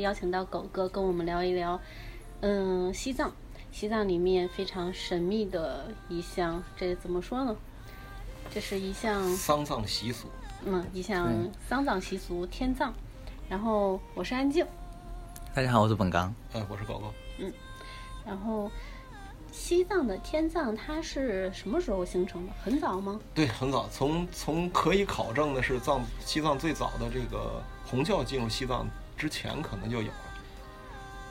邀请到狗哥跟我们聊一聊，嗯，西藏，西藏里面非常神秘的一项，这怎么说呢？这是一项丧葬习俗，嗯，一项丧葬习俗天葬。然后我是安静，大家好，我是本刚，嗯，我是狗狗，嗯，然后。西藏的天葬它是什么时候形成的？很早吗？对，很早。从从可以考证的是藏西藏最早的这个红教进入西藏之前，可能就有了。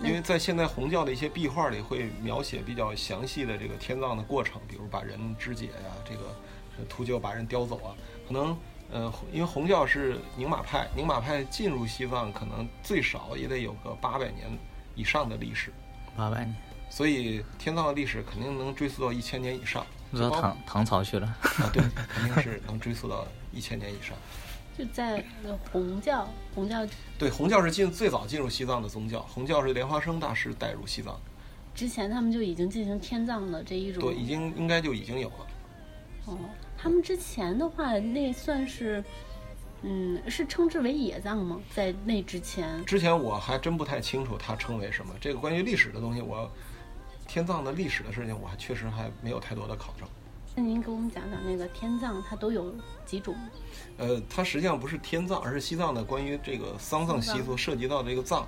因为在现在红教的一些壁画里会描写比较详细的这个天葬的过程，比如把人肢解呀，这个秃鹫把人叼走啊。可能呃，因为红教是宁玛派，宁玛派进入西藏可能最少也得有个八百年以上的历史。八百年。所以天葬的历史肯定能追溯到一千年以上，到唐唐朝去了啊！对，肯定是能追溯到一千年以上。就在红教，红教对红教是进最早进入西藏的宗教，红教是莲花生大师带入西藏。之前他们就已经进行天葬的这一种，对，已经应该就已经有了。哦，他们之前的话，那算是。嗯，是称之为野葬吗？在那之前，之前我还真不太清楚它称为什么。这个关于历史的东西，我天葬的历史的事情，我还确实还没有太多的考证。那您给我们讲讲那个天葬，它都有几种？呃，它实际上不是天葬，而是西藏的关于这个丧葬习俗涉及到这个葬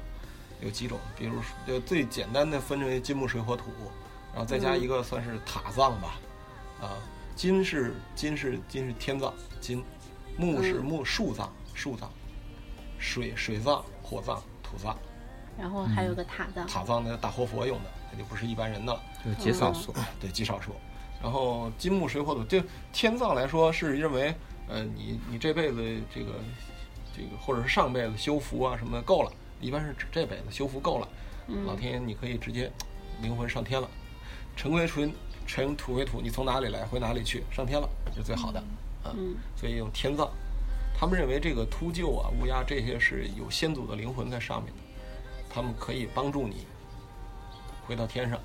有几种，比如就最简单的分为金木水火土，然后再加一个算是塔葬吧。啊，金是金是金是天葬金。木是木树葬，树葬；水水葬，火葬，土葬。然后还有个塔葬，塔葬那大活佛用的，那就不是一般人的了，就极少数。对，极少数。然后金木水火土，就天葬来说，是认为，呃，你你这辈子这个这个，或者是上辈子修福啊什么的够了，一般是指这辈子修福够了，老天爷你可以直接灵魂上天了，尘归尘，尘土归土，你从哪里来回哪里去，上天了是最好的。嗯，所以用天葬，他们认为这个秃鹫啊、乌鸦这些是有先祖的灵魂在上面的，他们可以帮助你回到天上，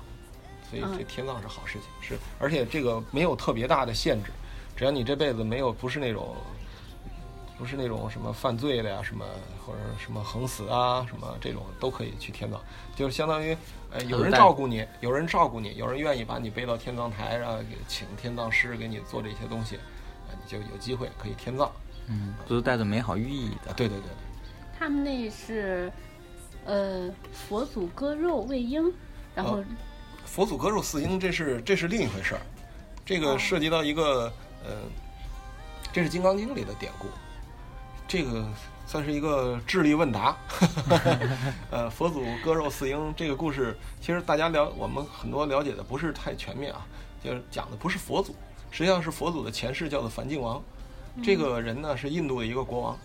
所以这天葬是好事情，是而且这个没有特别大的限制，只要你这辈子没有不是那种不是那种什么犯罪的呀，什么或者什么横死啊，什么这种都可以去天葬，就是相当于呃有人照顾你，有人照顾你，有人愿意把你背到天葬台上，请天葬师给你做这些东西。就有机会可以天葬，嗯，都是带着美好寓意的。对对对，他们那是，呃，佛祖割肉喂鹰，然后，佛祖割肉饲鹰，这是这是另一回事儿，这个涉及到一个，呃，这是《金刚经》里的典故，这个算是一个智力问答。呃，佛祖割肉四鹰这个故事，其实大家了我们很多了解的不是太全面啊，就是讲的不是佛祖。实际上是佛祖的前世叫做梵净王，这个人呢是印度的一个国王，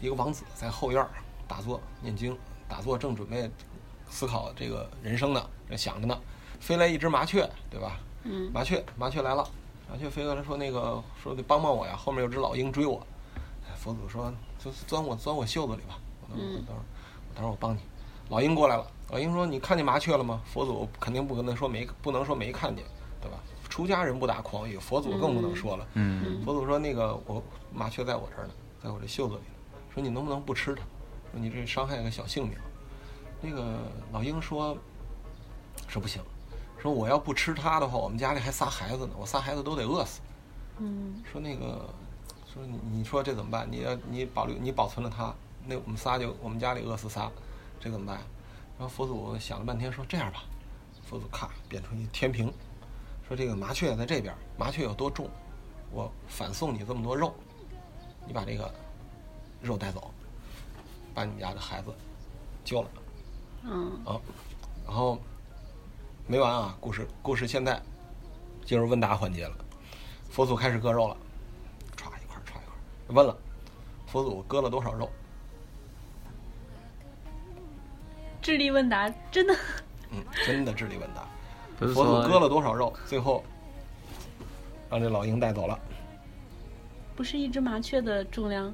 一个王子在后院打坐念经，打坐正准备思考这个人生呢，正想着呢，飞来一只麻雀，对吧？嗯。麻雀，麻雀来了，麻雀飞过来说：“那个说得帮帮我呀，后面有只老鹰追我。”佛祖说：“就钻我钻我袖子里吧，我等会儿等会儿等会儿我帮你。”老鹰过来了，老鹰说：“你看见麻雀了吗？”佛祖肯定不可能说没不能说没看见，对吧？出家人不打诳语，佛祖更不能说了。嗯，佛祖说：“那个我麻雀在我这儿呢，在我这袖子里呢说你能不能不吃它？说你这伤害个小性命。”那个老鹰说：“是不行，说我要不吃它的话，我们家里还仨孩子呢，我仨孩子都得饿死。”嗯，说那个说你你说这怎么办？你要你保留你保存了它，那我们仨就我们家里饿死仨，这怎么办？然后佛祖想了半天说：“这样吧。”佛祖咔变出一天平。说这个麻雀在这边，麻雀有多重，我反送你这么多肉，你把这个肉带走，把你们家的孩子救了。嗯。啊，然后没完啊，故事故事现在进入问答环节了，佛祖开始割肉了，歘一块歘一块，问了，佛祖割了多少肉？智力问答真的？嗯，真的智力问答。佛祖割了多少肉？最后让这老鹰带走了。不是一只麻雀的重量，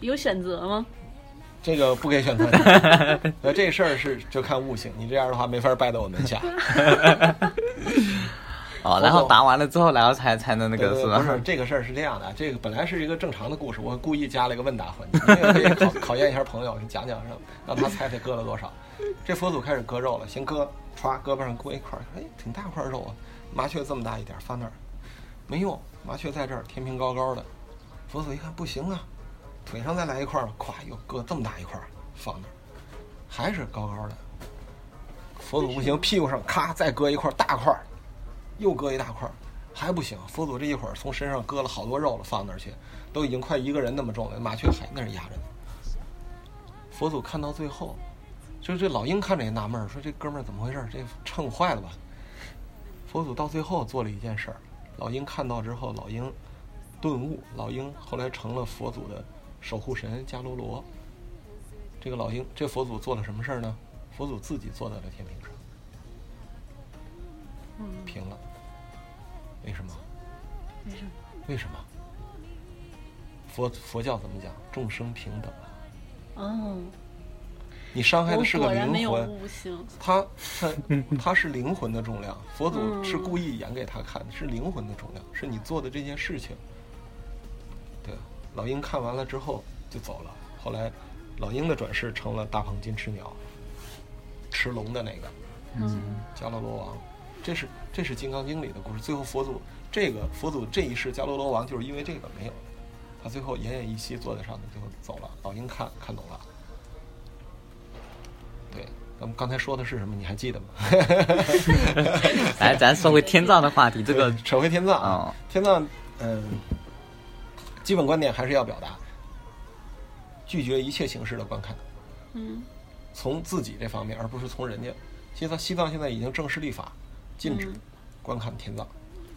有选择吗？这个不给选择。那，这事儿是就看悟性。你这样的话没法拜到我门下。哦，佛然后答完了之后，然后才才能那个是吧？不是这个事儿是这样的，这个本来是一个正常的故事，我故意加了一个问答环节，因为可以考考验一下朋友，你讲讲让让他猜猜割了多少。这佛祖开始割肉了，先割，歘，胳膊上割一块儿，哎，挺大块肉啊，麻雀这么大一点儿放那儿，没用，麻雀在这儿天平高高的，佛祖一看不行啊，腿上再来一块儿，咵又搁这么大一块儿放那儿，还是高高的。佛祖不行，屁股上咔再割一块儿大块儿，又割一大块儿，还不行。佛祖这一会儿从身上割了好多肉了，放那儿去，都已经快一个人那么重了，麻雀还那儿压着呢。佛祖看到最后，就这老鹰看着也纳闷儿，说这哥们儿怎么回事？这秤坏了吧？佛祖到最后做了一件事儿，老鹰看到之后，老鹰顿悟，老鹰后来成了佛祖的守护神迦罗罗。这个老鹰，这佛祖做了什么事儿呢？佛祖自己坐在了天平上，平了。为什么？为什么？为什么？佛佛教怎么讲？众生平等啊！哦，你伤害的是个灵魂，悟性。它它它是灵魂的重量。佛祖嗯是故意演给他看的，是灵魂的重量，是你做的这件事情。对，老鹰看完了之后就走了。后来，老鹰的转世成了大鹏金翅鸟，吃龙的那个嗯迦罗罗王。这是这是《金刚经》里的故事。最后佛祖这个佛祖这一世迦罗罗王就是因为这个没有了，他最后奄奄一息坐在上面，最后走了。老鹰看看懂了。对，咱们刚才说的是什么？你还记得吗？来，咱说回天葬的话题，这个扯回天葬啊哦，天葬，嗯，基本观点还是要表达，拒绝一切形式的观看，嗯从自己这方面，而不是从人家。西藏西藏现在已经正式立法，禁止嗯观看天葬。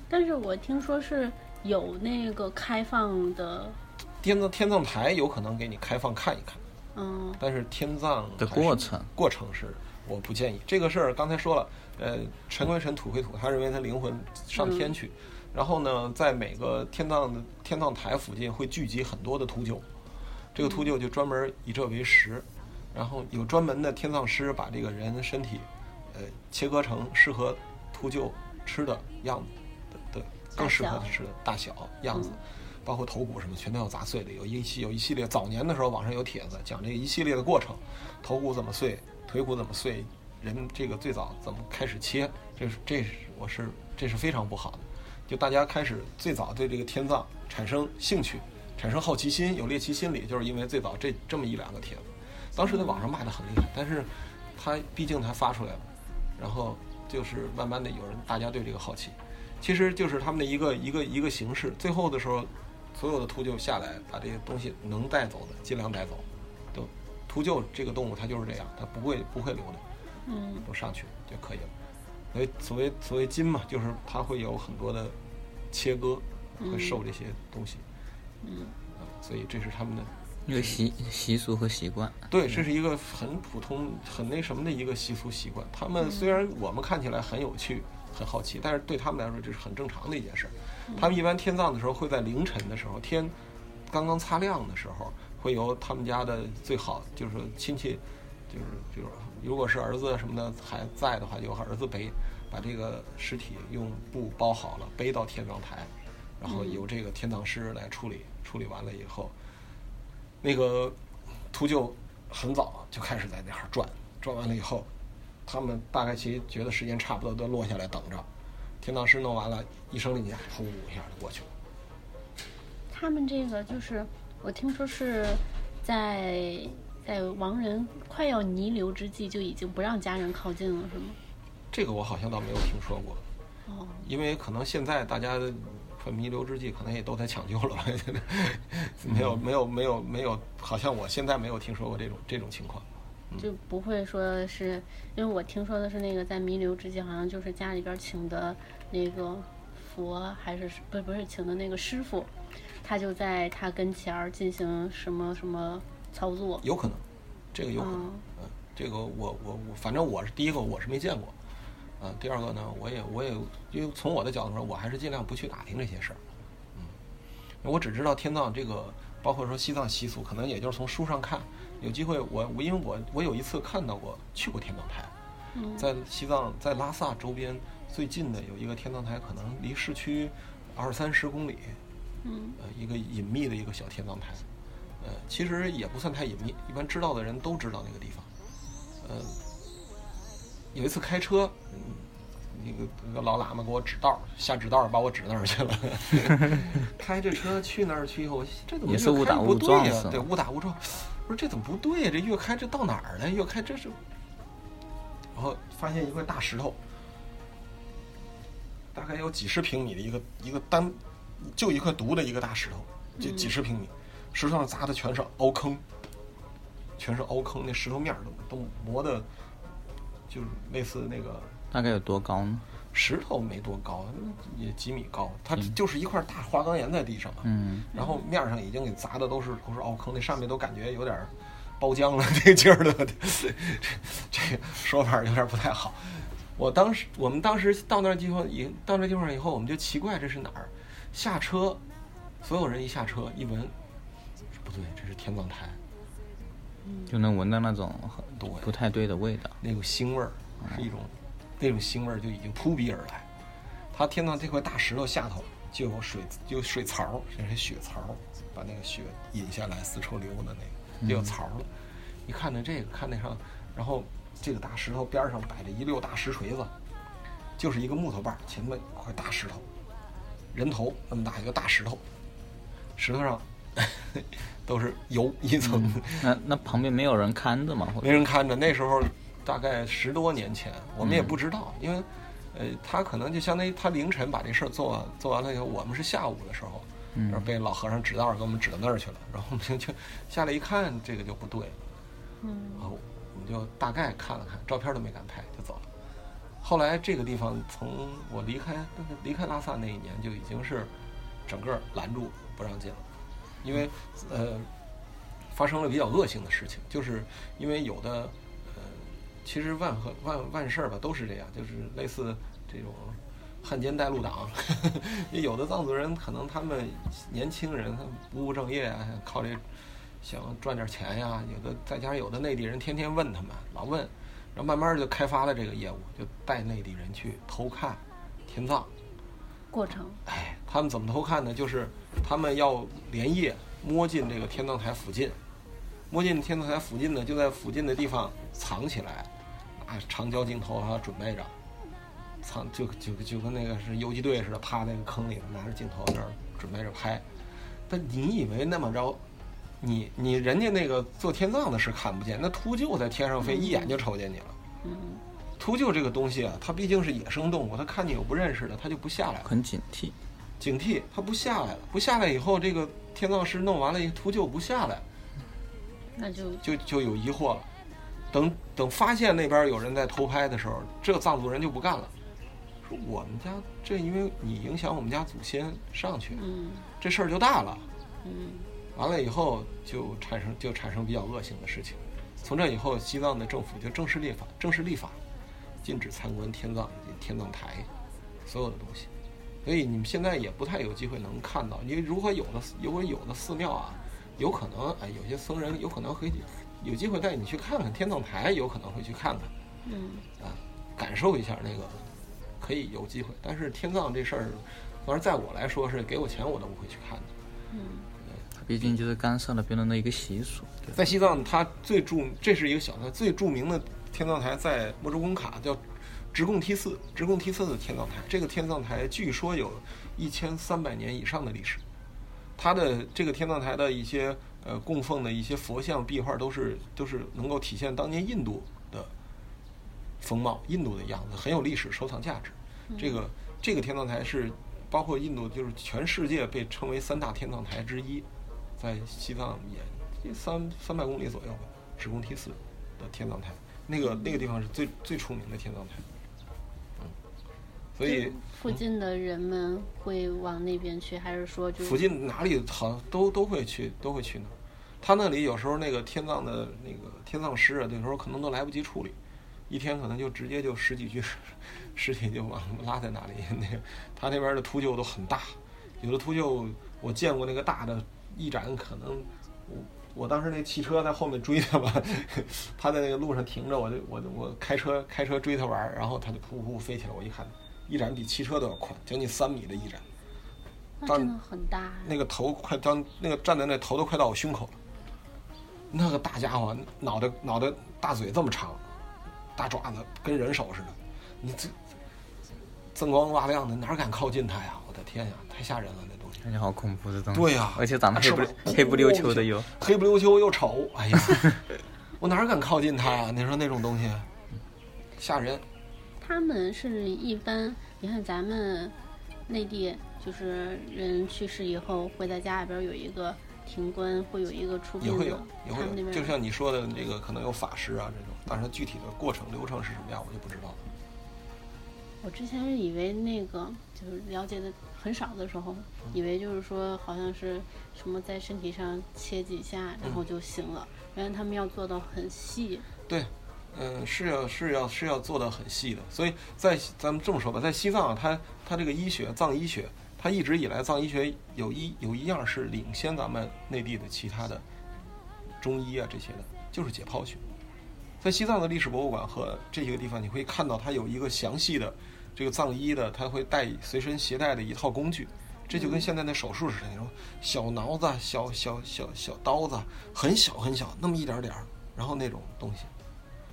但是我听说是有那个开放的，天葬天葬台有可能给你开放看一看，嗯但是天葬的过程过程是我不建议这个事儿。刚才说了，呃，尘归尘，土归土，他认为他灵魂上天去，然后呢，在每个天葬的天葬台附近会聚集很多的秃鹫，这个秃鹫就专门以这为食，然后有专门的天葬师把这个人的身体，呃，切割成适合秃鹫吃的样子的的更适合吃的大小样子嗯。包括头骨什么全都要砸碎的，有一系有一系列早年的时候网上有帖子讲这个一系列的过程，头骨怎么碎，腿骨怎么碎，人这个最早怎么开始切，这是这是我是这是非常不好的，就大家开始最早对这个天葬产生兴趣，产生好奇心，有猎奇心理，就是因为最早这这么一两个帖子，当时在网上骂的很厉害，但是他毕竟他发出来了，然后就是慢慢的有人大家对这个好奇，其实就是他们的一个一个一个形式，最后的时候，所有的秃鹫下来把这些东西能带走的尽量带走，都秃鹫这个动物它就是这样，它不会不会留的，嗯。都上去就可以了。所以所谓所谓金嘛，就是它会有很多的切割，会受这些东西，嗯啊所以这是他们的一个习习俗和习惯。对，这是一个很普通、很那什么的一个习俗习惯。他们虽然我们看起来很有趣、很好奇，但是对他们来说这是很正常的一件事儿。他们一般天葬的时候会在凌晨的时候，天刚刚擦亮的时候，会由他们家的最好就是亲戚，就是就是如果是儿子什么的还在的话，就由儿子背把这个尸体用布包好了，背到天葬台，然后由这个天葬师来处理。处理完了以后，那个秃鹫很早就开始在那儿转，转完了以后，他们大概其觉得时间差不多，都落下来等着。天葬师弄完了，一声令下，呼一下就过去了。他们这个就是我听说是在在亡人快要弥留之际就已经不让家人靠近了，是吗？这个我好像倒没有听说过，哦，因为可能现在大家快弥留之际，可能也都在抢救了吧？没有没有没有没有，好像我现在没有听说过这种这种情况。就不会说是因为我听说的是那个在弥留之际，好像就是家里边请的那个佛，还是不不是请的那个师傅，他就在他跟前儿进行什么什么操作。有可能，这个有可能，嗯。嗯，这个我我我，反正我是第一个我是没见过，啊，第二个呢，我也我也因为从我的角度说，我还是尽量不去打听这些事儿，嗯，我只知道天葬这个，包括说西藏习俗，可能也就是从书上看，有机会我我因为我我有一次看到过去过天葬台，嗯。在西藏在拉萨周边最近的有一个天葬台，可能离市区二三十公里，嗯。呃，一个隐秘的一个小天葬台，呃，其实也不算太隐秘，一般知道的人都知道那个地方。呃，有一次开车，嗯，那个那个老喇嘛给我指道儿，下指道把我指那儿去了。开着车去那儿去以后，这怎么越开误打误不对呀、对，误打误撞。我说这怎么不对呀、这越开这到哪儿了？越开这是，然后发现一块大石头，大概有几十平米的一个一个单，就一块独的一个大石头，就几十平米，石头上砸的全是凹坑，全是凹坑，那石头面儿都都磨的，就是类似那个大概有多高呢？石头没多高，也几米高，它就是一块大花岗岩在地上嘛，嗯，然后面上已经给砸的都是都是凹坑，那上面都感觉有点儿包浆了，这劲儿的，这这说法有点不太好。我当时我们当时到那地方以到那地方以后，我们就奇怪这是哪儿，下车，所有人一下车一闻，对，这是天葬台，就能闻到那种很对不太对的味道。那股腥味儿是一种，那种腥味儿就已经扑鼻而来。它天葬这块大石头下头就有水，就有水槽，这是血槽，把那个血引下来，四处流的那个就有槽了。一看那这个，看那上，然后这个大石头边上摆着一溜大石锤子，就是一个木头把，前面一块大石头，人头那么大一个大石头，石头上都是油一层。那那旁边没有人看着吗？没人看着。那时候大概十多年前，我们也不知道，因为呃，他可能就相当于他凌晨把这事儿做完，做完了以后，我们是下午的时候，嗯然后被老和尚指道给我们指到那儿去了，然后我们就就下来一看，这个就不对了，嗯然后我们就大概看了看，照片都没敢拍就走了。后来这个地方从我离开离开拉萨那一年就已经是整个拦住不让进了，因为呃发生了比较恶性的事情，就是因为有的呃其实万和万万事儿吧都是这样，就是类似这种汉奸带路党，有的藏族人可能他们年轻人他不务正业啊，靠这想赚点钱呀、有的再加上有的内地人天天问他们，老问，然后慢慢就开发了这个业务，就带内地人去偷看天葬。过程，哎，他们怎么偷看呢？就是他们要连夜摸进这个天葬台附近，摸进天葬台附近呢，就在附近的地方藏起来，拿长焦镜头啊准备着，藏就就就跟那个是游击队似的，趴那个坑里头拿着镜头在那儿准备着拍。但你以为那么着，你你人家那个做天葬的是看不见，那秃鹫在天上飞，一眼就瞅见你了。嗯秃鹫这个东西啊，它毕竟是野生动物，它看见有不认识的，它就不下来了。很警惕。警惕，它不下来了。不下来以后，这个天葬师弄完了，秃鹫不下来，那就就就有疑惑了。等等发现那边有人在偷拍的时候，这藏族人就不干了，说我们家这因为你影响我们家祖先上去，嗯这事儿就大了。嗯完了以后就产生就产生比较恶性的事情。从这以后，西藏的政府就正式立法，正式立法，禁止参观天葬以及天葬台所有的东西。所以你们现在也不太有机会能看到。因为如果有的如果有的寺庙啊，有可能哎，有些僧人有可能会有机会带你去看看天葬台，有可能会去看看嗯啊，感受一下那个，可以有机会。但是天葬这事儿，反正在我来说是给我钱我都不会去看的。嗯它毕竟就是干涉了别人的一个习俗。对在西藏，它最著这是一个小的最著名的天葬台，在墨竹工卡叫直贡梯寺，直贡梯寺的天葬台。这个天葬台据说有一千三百年以上的历史。它的这个天葬台的一些呃供奉的一些佛像壁画都是都是能够体现当年印度的风貌、印度的样子，很有历史收藏价值。这个这个天葬台是包括印度，就是全世界被称为三大天葬台之一，在西藏也三三百公里左右吧，直贡梯寺的天葬台，那个那个地方是最最出名的天葬台。嗯，所以附近的人们会往那边去，还是说就附近哪里好像都都会去，都会去那儿。他那里有时候那个天葬的那个天葬师啊，有时候可能都来不及处理，一天可能就直接就十几具尸 尸体就往拉在那里。那个他那边的秃鹫都很大，有的秃鹫我见过那个大的，一展可能我我当时那汽车在后面追他吧，他在那个路上停着，我就我就我开车开车追他玩儿，然后他就噗噗飞起来，我一看翼展比汽车都要宽，将近三米的翼展。那真的很大呀。那个头快当那个站在那头都快到我胸口了。那个大家伙，脑袋脑袋大嘴这么长，大爪子跟人手似的，你这锃光瓦亮的，哪敢靠近他呀？我的天呀，太吓人了。感觉好恐怖的东西。对呀而且长得黑不啊黑不溜秋的又。黑不溜秋又丑，哎呀，我哪敢靠近它呀？你说那种东西，吓人。他们是一般，你看咱们内地就是人去世以后会在家里边有一个停棺，会有一个出殡也会有，也会有，那边就像你说的这个，可能有法师啊这种，但是它具体的过程流程是什么样，我就不知道了。我之前是以为那个就是了解的很少的时候，以为就是说好像是什么在身体上切几下，然嗯后就行了。原来他们要做到很细，对，嗯，是要是要是要做到很细的，所以在咱们这么说吧，在西藏啊，它它这个医学藏医学，它一直以来藏医学有一有一样是领先咱们内地的其他的中医啊这些的，就是解剖学。在西藏的历史博物馆和这些个地方，你会看到它有一个详细的这个藏医的，他会带随身携带的一套工具，这就跟现在的手术似的，那种小挠子、小小小小刀子，很小很小，那么一点点儿，然后那种东西，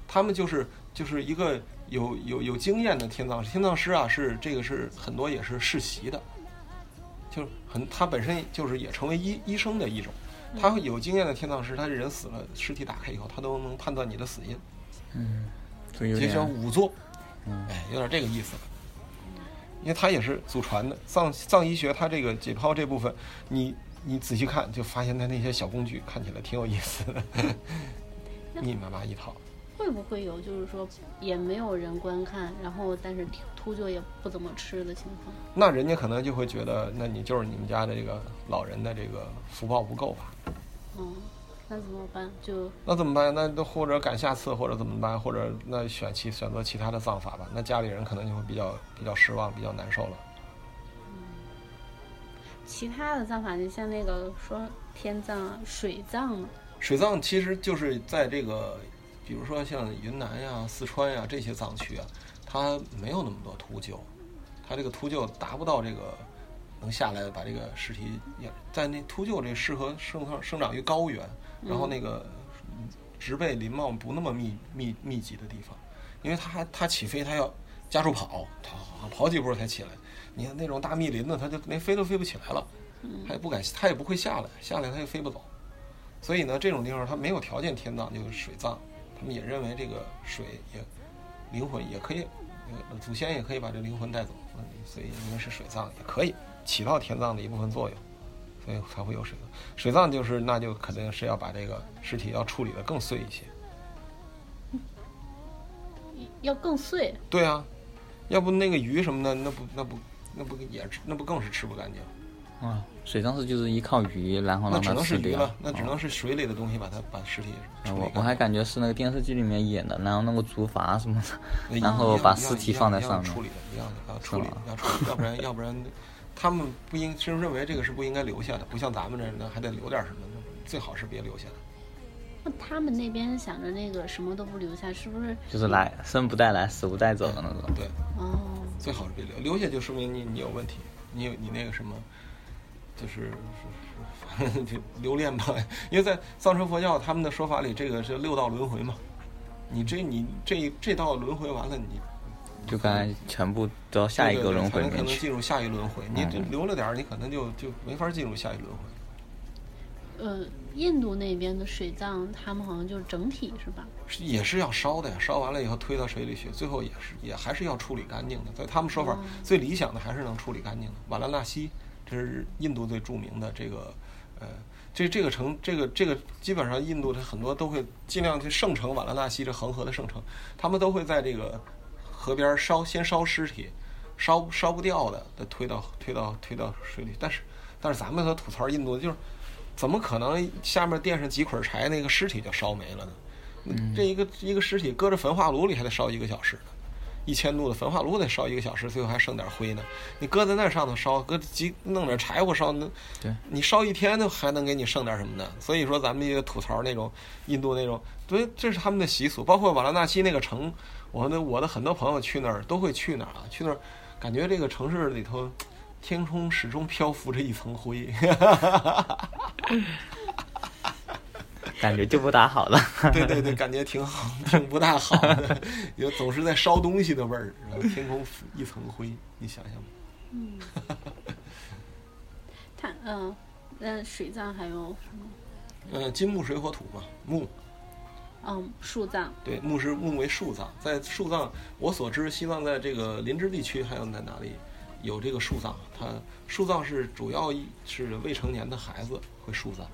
他们就是就是一个有有有经验的天葬师，天葬师啊是这个是很多也是世袭的，就是很他本身就是也成为医医生的一种。他会有经验的天葬师，他人死了，尸体打开以后，他都能判断你的死因，嗯，这有就叫点。仵作，嗯哎，有点这个意思了。因为它也是祖传的藏藏医学，它这个解剖这部分，你你仔细看，就发现它那些小工具看起来挺有意思的，密密麻麻一套。会不会有就是说也没有人观看，然后但是秃鹫也不怎么吃的情况？那人家可能就会觉得，那你就是你们家的这个老人的这个福报不够吧？嗯，那怎么办？就那怎么办？那都或者赶下次，或者怎么办？或者那选其选择其他的葬法吧。那家里人可能就会比较比较失望，比较难受了。嗯其他的葬法，就像那个说天葬啊、水葬嘛，水葬其实就是在这个，比如说像云南呀、四川呀这些藏区啊，它没有那么多秃鹫，它这个秃鹫达不到这个能下来把这个尸体也在那秃鹫这适合生长生长于高原，然后那个植被林茂不那么密密密集的地方，因为它还它起飞它要加速跑，它跑几步才起来。你看那种大密林的，它就连飞都飞不起来了，它也不敢，它也不会下来，下来它也飞不走。所以呢，这种地方它没有条件天葬，就是水葬。他们也认为这个水也灵魂也可以，呃祖先也可以把这灵魂带走，嗯所以应该是水葬也可以起到天葬的一部分作用，所以才会有水葬。水葬就是那就肯定是要把这个尸体要处理的更碎一些。要更碎。对啊，要不那个鱼什么的，那不那不那不也那不更是吃不干净？啊，水葬是就是依靠鱼，然后让那只能它吃掉是鱼了，。那只哦能是水里的东西把它把尸体。我我还感觉是那个电视剧里面演的，然后弄个竹筏什么的，然后把尸体放在上面处理的，一样的要处理要处理，要不然要不然，他们不应是认为这个是不应该留下的，不像咱们这呢还得留点什么，那最好是别留下来。那他们那边想着那个什么都不留下，是不是？就是来生不带来，死不带走的那种。对，哦，最好是别留，留下就说明你你有问题，你有你那个什么，就是是是就 留恋吧，因为在藏传佛教他们的说法里，这个是六道轮回嘛，你这你这这道轮回完了，你就该全部都到下一个轮回对对对可里面去。能进入下一轮回，你留了点儿，你可能就就没法进入下一轮回。呃，印度那边的水葬，他们好像就是整体是吧？是也是要烧的呀，烧完了以后推到水里去，最后也是也还是要处理干净的。在他们说法，哦最理想的还是能处理干净的。瓦拉纳西，这是印度最著名的这个，呃，这这个城，这个这个基本上印度它很多都会尽量去圣城瓦拉纳西这恒河的圣城，他们都会在这个河边烧，先烧尸体，烧烧不掉的，再推到推到推到水里。但是但是咱们和吐槽印度就是。怎么可能下面垫上几捆柴，那个尸体就烧没了呢？这一个一个尸体搁着焚化炉里还得烧一个小时呢，一千度的焚化炉得烧一个小时，最后还剩点灰呢。你搁在那上头烧，搁几弄点柴火烧，那对你烧一天，都还能给你剩点什么呢？所以说咱们也吐槽那种印度那种，对，这是他们的习俗。包括瓦拉纳西那个城，我的我的很多朋友去那儿都会去那儿啊，去那儿感觉这个城市里头，天空始终漂浮着一层灰。感觉就不大好了。对对对，感觉挺好，挺不大好的，有总是在烧东西的味儿，然后天空浮一层灰，你想想吧。嗯，它嗯，那水葬还有什么？呃，金木水火土嘛，木，嗯，树葬。对，墓是墓为树葬，在树葬，我所知，西藏在这个林芝地区还有在哪里有这个树葬？它树葬是主要一是未成年的孩子会树葬，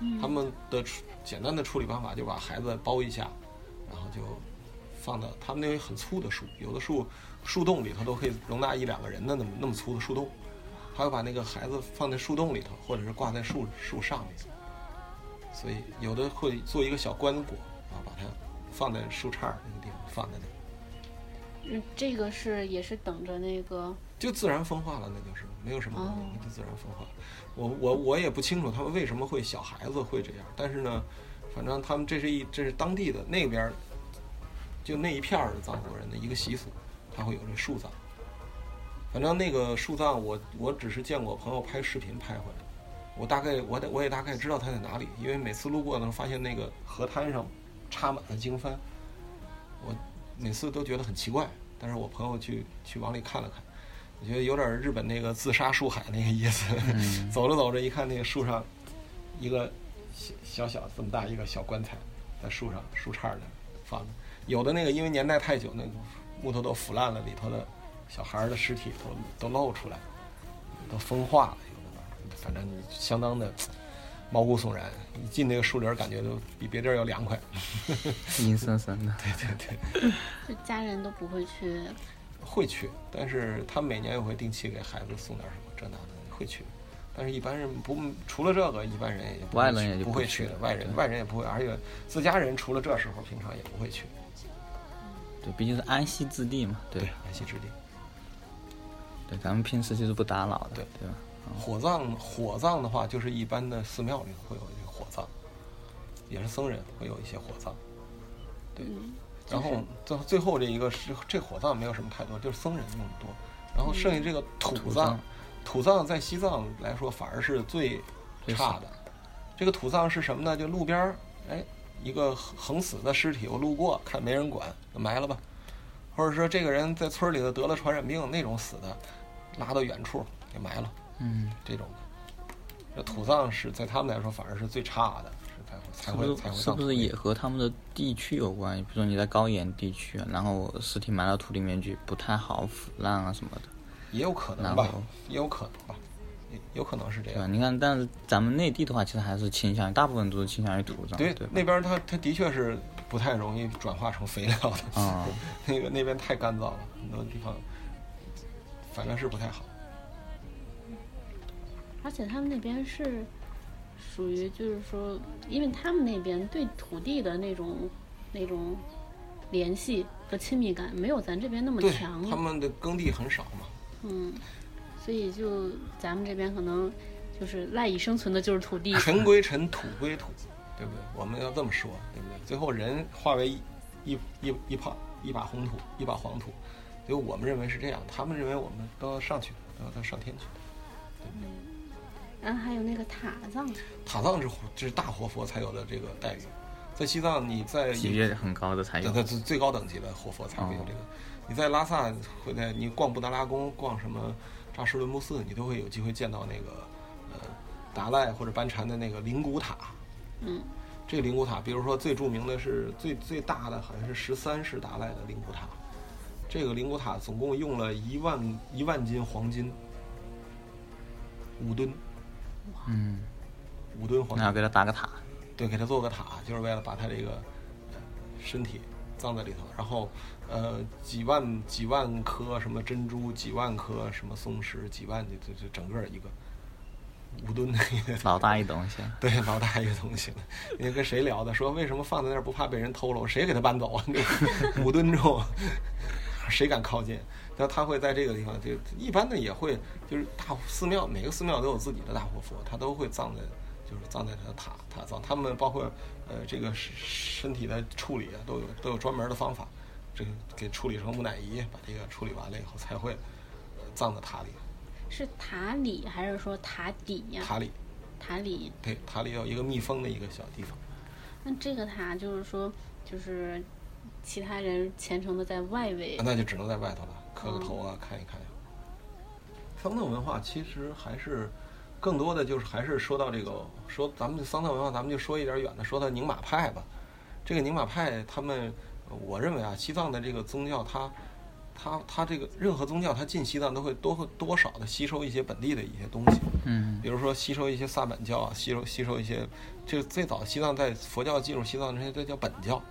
嗯他们的处简单的处理方法就把孩子包一下，然后就放到他们那有很粗的树，有的树树洞里头都可以容纳一两个人的那么那么粗的树洞，还要把那个孩子放在树洞里头，或者是挂在树树上面。所以有的会做一个小棺椁，然后把它放在树杈儿那个地方放在那，嗯，这个是也是等着那个，就自然风化了，那就是没有什么就自然风化。我我我也不清楚他们为什么会小孩子会这样，但是呢，反正他们这是一这是当地的那边儿，就那一片儿的藏族人的一个习俗，他会有这树葬。反正那个树葬我我只是见过朋友拍视频拍回来的，我大概我得我也大概知道它在哪里，因为每次路过的时候发现那个河滩上插满了经幡，我每次都觉得很奇怪，但是我朋友去去往里看了看，我觉得有点日本那个自杀树海那个意思。嗯 走着走着一看那个树上一个小小小这么大一个小棺材在树上树杈儿那放着，有的那个因为年代太久，那个木头都腐烂了，里头的小孩儿的尸体都都露出来，都风化了，反正你相当的毛骨悚然，一进那个树林儿感觉都比别地儿要凉快。阴森森的。对 对对。就家人都不会去。会去，但是他每年也会定期给孩子送点什么这那的，会去。但是一般人不，除了这个，一般人也不会外人去也就不会去的，外人外人也不会，而且自家人除了这时候，平常也不会去。对，毕竟是安息之地嘛。对对，安息之地。对，咱们平时就是不打扰的，对对吧？火葬火葬的话，就是一般的寺庙里会有一个火葬，也是僧人会有一些火葬。对，嗯，然后最后最后这一个是这火葬没有什么太多，就是僧人用的多。然后剩下这个土葬土葬，土葬在西藏来说反而是最差的。这个土葬是什么呢？就路边儿，哎，一个横横死的尸体，我路过看没人管，就埋了吧。或者说这个人在村里头得了传染病那种死的，拉到远处给埋了，嗯，这种土葬是在他们来说反而是最差的，是才会才会是不才会是是不是也和他们的地区有关？比如说你在高原地区，然后尸体埋到土里面去，不太好腐烂啊什么的，也有可能吧，也有可能吧，也有可能是这？样。你看，但是咱们内地的话，其实还是倾向于，大部分都是倾向于土葬，对对那边它它的确是不太容易转化成肥料的，啊 那个那边太干燥了，很多地方反正是不太好。而且他们那边是属于，就是说，因为他们那边对土地的那种那种联系和亲密感没有咱这边那么，强，他们的耕地很少嘛，嗯，所以就咱们这边可能就是赖以生存的就是土地，尘归尘，土归土，对不对？我们要这么说，对不对？最后人化为一一一一把一把红土，一把黄土，所以我们认为是这样，他们认为我们都要上去，都要上天去。然后还有那个塔葬，塔葬是这是大活佛才有的这个待遇，在西藏你在级别很高的才有对，。它是最高等级的活佛才会有这个。你在拉萨会在你逛布达拉宫、逛什么扎什伦布寺，你都会有机会见到那个呃达赖或者班禅的那个灵骨塔。嗯，这个灵骨塔，比如说最著名的是最最大的，好像是十三世达赖的灵骨塔。这个灵骨塔总共用了一万一万斤黄金，五吨嗯，五吨黄金那要。给他搭个塔，对，给他做个塔，就是为了把他这个呃身体葬在里头。然后，呃，几万几万颗什么珍珠，几万颗什么松石，几万就就就整个一个五吨的一个老大一东西。对老大一个东西了。你跟谁聊的？说为什么放在那儿不怕被人偷了？谁给他搬走啊？那五吨重，谁敢靠近？那他会在这个地方，就一般的也会，就是大寺庙，每个寺庙都有自己的大活佛，他都会葬在，就是葬在他的塔塔葬。他们包括呃这个身身体的处理啊，都有都有专门的方法，这个给处理成木乃伊，把这个处理完了以后才会葬在塔里。是塔里还是说塔底呀？塔里，塔里。对，塔里有一个密封的一个小地方。那这个塔就是说，就是其他人虔诚的在外围。那就只能在外头了，磕个头啊，看一看呀。桑特文化其实还是更多的就是还是说到这个说咱们桑特文化，咱们就说一点远的，说到宁玛派吧。这个宁玛派他们，我认为啊，西藏的这个宗教它。他他这个任何宗教，他进西藏都会多多少的吸收一些本地的一些东西，嗯，比如说吸收一些萨满教啊，吸收吸收一些，这最早西藏在佛教进入西藏之前，这叫本教，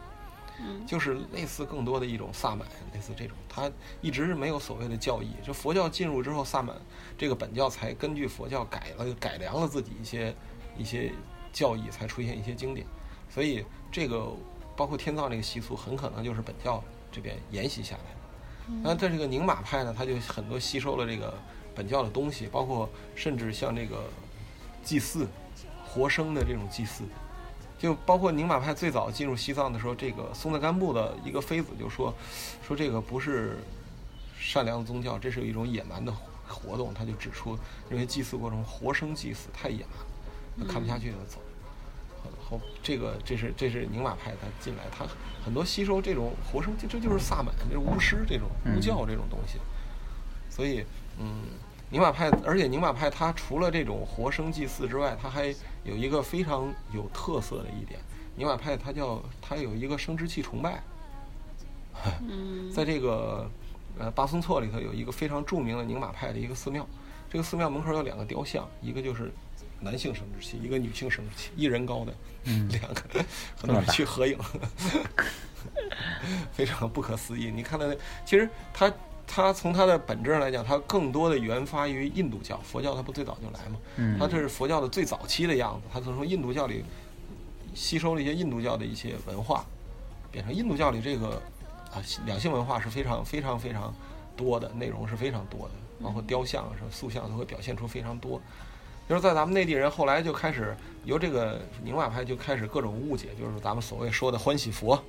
嗯，就是类似更多的一种萨满，类似这种，它一直是没有所谓的教义，就佛教进入之后，萨满这个本教才根据佛教改了改良了自己一些一些教义，才出现一些经典，所以这个包括天葬这个习俗，很可能就是本教这边沿袭下来的。那在这个宁玛派呢，他就很多吸收了这个本教的东西，包括甚至像这个祭祀活生的这种祭祀，就包括宁玛派最早进入西藏的时候，这个松赞干布的一个妃子就说说这个不是善良的宗教，这是一种野蛮的活动。他就指出，认为祭祀过程活生祭祀太野蛮，他看不下去就走。后这个这是这是宁玛派他进来，他很多吸收这种活生，这这就是萨满，这巫师这种巫教这种东西。所以，嗯，宁玛派，而且宁玛派它除了这种活生祭祀之外，它还有一个非常有特色的一点，宁玛派它叫它有一个生殖器崇拜。在这个呃巴松措里头有一个非常著名的宁玛派的一个寺庙，这个寺庙门口有两个雕像，一个就是。男性生殖器，一个女性生殖器，一人高的，嗯 两个，很多人去合影，非常不可思议。你看到那，其实它它从它的本质上来讲，它更多的源发于印度教，佛教它不最早就来嘛？嗯，它这是佛教的最早期的样子。它从印度教里吸收了一些印度教的一些文化，变成印度教里这个啊两性文化是非常非常非常多的内容是非常多的，包括雕像什么塑像都会表现出非常多。就是在咱们内地人后来就开始由这个宁玛派就开始各种误解，就是咱们所谓说的欢喜佛，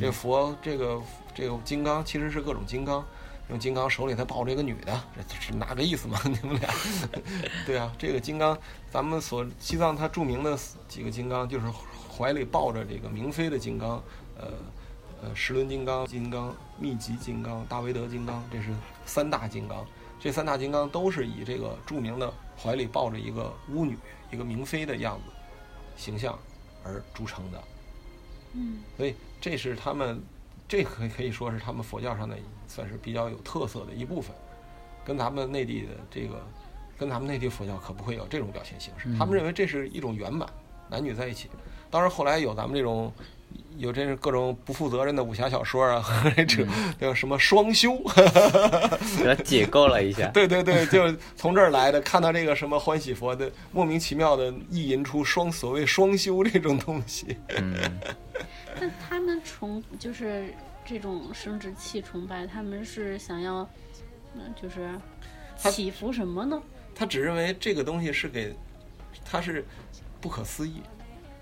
这个佛这个这个金刚其实是各种金刚，用金刚手里他抱着一个女的，这是哪个意思嘛？你们俩？对啊，这个金刚，咱们所西藏它著名的几个金刚，就是怀里抱着这个明妃的金刚，呃呃十轮金刚、金刚密集金刚、大威德金刚，这是三大金刚。这三大金刚都是以这个著名的怀里抱着一个巫女、一个明妃的样子形象而著称的。嗯，所以这是他们，这可可以说是他们佛教上的算是比较有特色的一部分，跟咱们内地的这个，跟咱们内地佛教可不会有这种表现形式。他们认为这是一种圆满，男女在一起。当然后来有咱们这种。有这是各种不负责任的武侠小说啊，这叫什么双修，给他解构了一下。对对对，就从这儿来的。看到这个什么欢喜佛的，莫名其妙的意淫出双所谓双修这种东西。嗯，那他们从就是这种生殖器崇拜，他们是想要，嗯，就是祈福什么呢？他只认为这个东西是给，他是不可思议。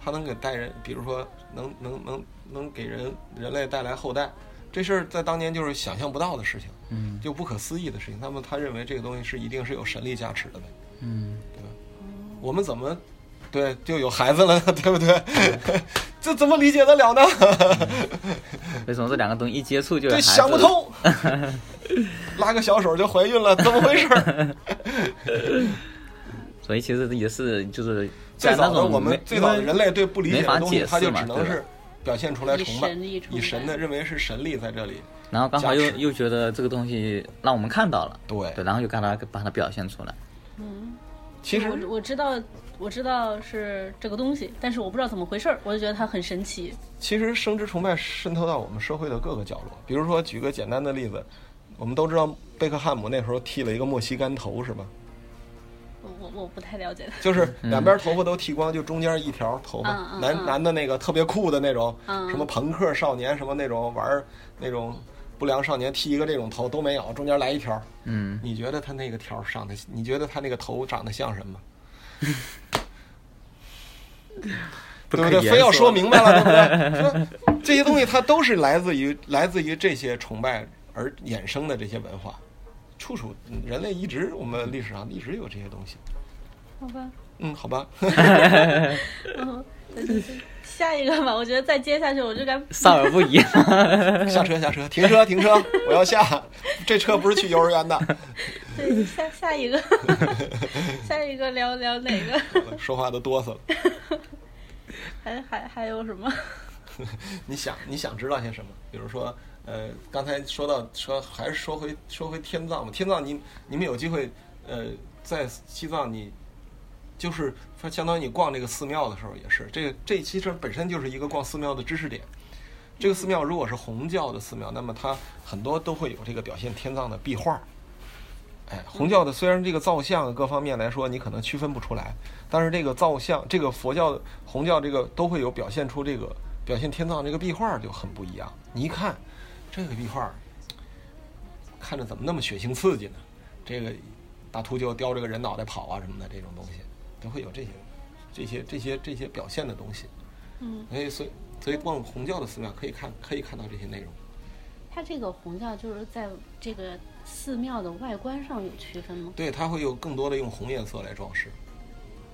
他能给带人，比如说能能能能给人人类带来后代，这事儿在当年就是想象不到的事情，嗯，就不可思议的事情。那么他认为这个东西是一定是有神力加持的呗，嗯，对吧？我们怎么对就有孩子了，对不对？这怎么理解得了呢？为什么这两个东西一接触就对想不通？拉个小手就怀孕了，怎么回事？所以其实也是就是。最早的我们最早的人类对不理解的东西，他就只能是表现出来崇拜，以神的认为是神力在这里。然后刚好又又觉得这个东西让我们看到了，对对，然后就把它把它表现出来。嗯，其实我我知道我知道是这个东西，但是我不知道怎么回事儿，我就觉得它很神奇。其实生殖崇拜渗透到我们社会的各个角落，比如说举个简单的例子，我们都知道贝克汉姆那时候剃了一个莫西干头，是吧？我我不太了解，就是两边头发都剃光，就中间一条头发，男男的那个特别酷的那种，什么朋克少年什么那种玩那种不良少年剃一个这种头都没有，中间来一条。嗯，你觉得他那个条上的？你觉得他那个头长得像什么？对不对？非要说明白了，对不对？这些东西它都是来自于来自于这些崇拜而衍生的这些文化。处处人类一直我们历史上一直有这些东西。好吧，嗯，好吧，嗯，对对对下一个吧，我觉得再接下去我就该 少儿不宜。下车下车，停车停车，我要下，这车不是去幼儿园的。对下下一个，下一个聊聊哪个？说话都哆嗦了。还还还有什么？你想你想知道些什么？比如说，呃，刚才说到说还是说回说回天葬吧。天葬你你们有机会，呃，在西藏你就是它相当于你逛这个寺庙的时候也是，这个这其实本身就是一个逛寺庙的知识点。这个寺庙如果是红教的寺庙，那么它很多都会有这个表现天葬的壁画。哎，红教的虽然这个造像各方面来说你可能区分不出来，但是这个造像，这个佛教、红教这个都会有表现出这个表现天葬这个壁画就很不一样。你一看这个壁画，看着怎么那么血腥刺激呢？这个大秃鹫叼着个人脑袋跑啊什么的这种东西，都会有这些、这些、这些、这些表现的东西。嗯，所以所以所以逛红教的寺庙可以看可以看到这些内容。它这个红教就是在这个寺庙的外观上有区分吗？对，它会有更多的用红颜色来装饰。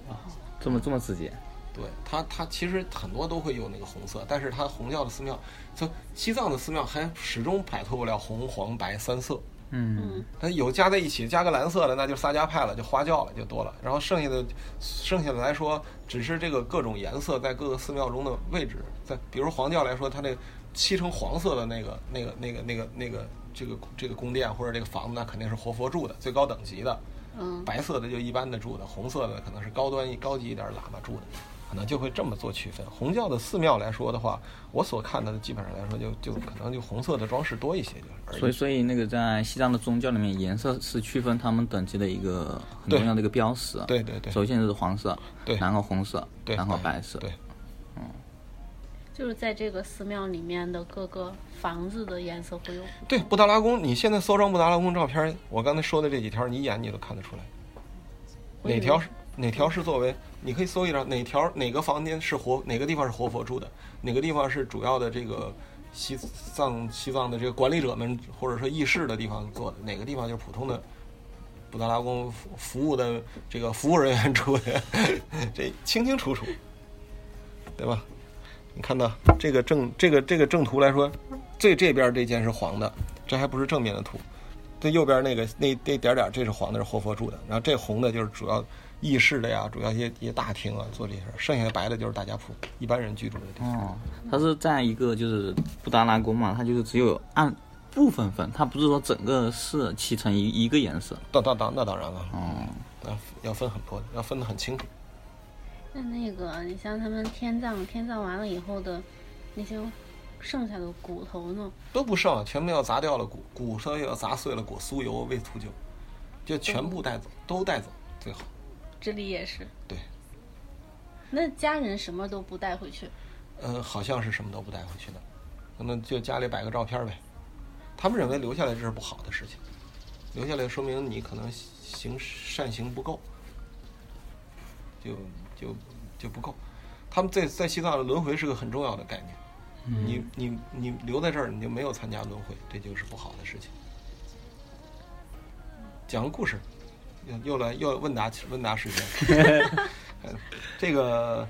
啊这么这么直接，对它，它其实很多都会有那个红色，但是它红教的寺庙，就西藏的寺庙还始终摆脱不了红、黄、白三色。嗯，嗯它有加在一起，加个蓝色的，那就撒迦派了，就花轿了，就多了。然后剩下的，剩下的来说，只是这个各种颜色在各个寺庙中的位置，在比如黄教来说，它那漆成黄色的那个、那个、那个、那个、那个这个这个宫殿或者这个房子，那肯定是活佛住的，最高等级的。嗯，白色的就一般的住的，红色的可能是高端高级一点喇嘛住的，可能就会这么做区分。红教的寺庙来说的话，我所看到的基本上来说就就可能就红色的装饰多一些，就是。所以所以那个在西藏的宗教里面，颜色是区分他们等级的一个很重要的一个标识。对对对首先是黄色，对然后红色，对，然后白色。对，嗯就是在这个寺庙里面的各个房子的颜色会有。对，布达拉宫，你现在搜张布达拉宫照片，我刚才说的这几条，你一眼你都看得出来，哪条是哪条是作为，你可以搜一张哪条哪个房间是活哪个地方是活佛住的，哪个地方是主要的这个西藏西藏的这个管理者们或者说议事的地方做的，哪个地方就是普通的布达拉宫服务的这个服务人员住的，这清清楚楚，对吧？你看到这个正这个这个正图来说，最这边这间是黄的，这还不是正面的图。最右边那个那那点点，这是黄的，是活佛住的。然后这红的就是主要议事的呀，主要一些一些大厅啊做这些事儿。剩下的白的就是大家铺，一般人居住的地方。哦，它是在一个就是布达拉宫嘛，它就是只有按部分分，它不是说整个是漆成一一个颜色。当当当，那当然了，哦，要要分很多，要分得很清楚。那那个，你像他们天葬，天葬完了以后的那些剩下的骨头呢？都不剩，全部要砸掉了，骨骨头要砸碎了，裹酥油喂秃鹫，就全部带走，都带走最好。这里也是。对。那家人什么都不带回去？嗯，好像是什么都不带回去的，可能就家里摆个照片呗。他们认为留下来这是不好的事情，留下来说明你可能行善行不够，就就就不够。他们在在西藏的轮回是个很重要的概念，你你你留在这儿，你就没有参加轮回，这就是不好的事情。讲个故事，又又来又问答问答时间。嗯这个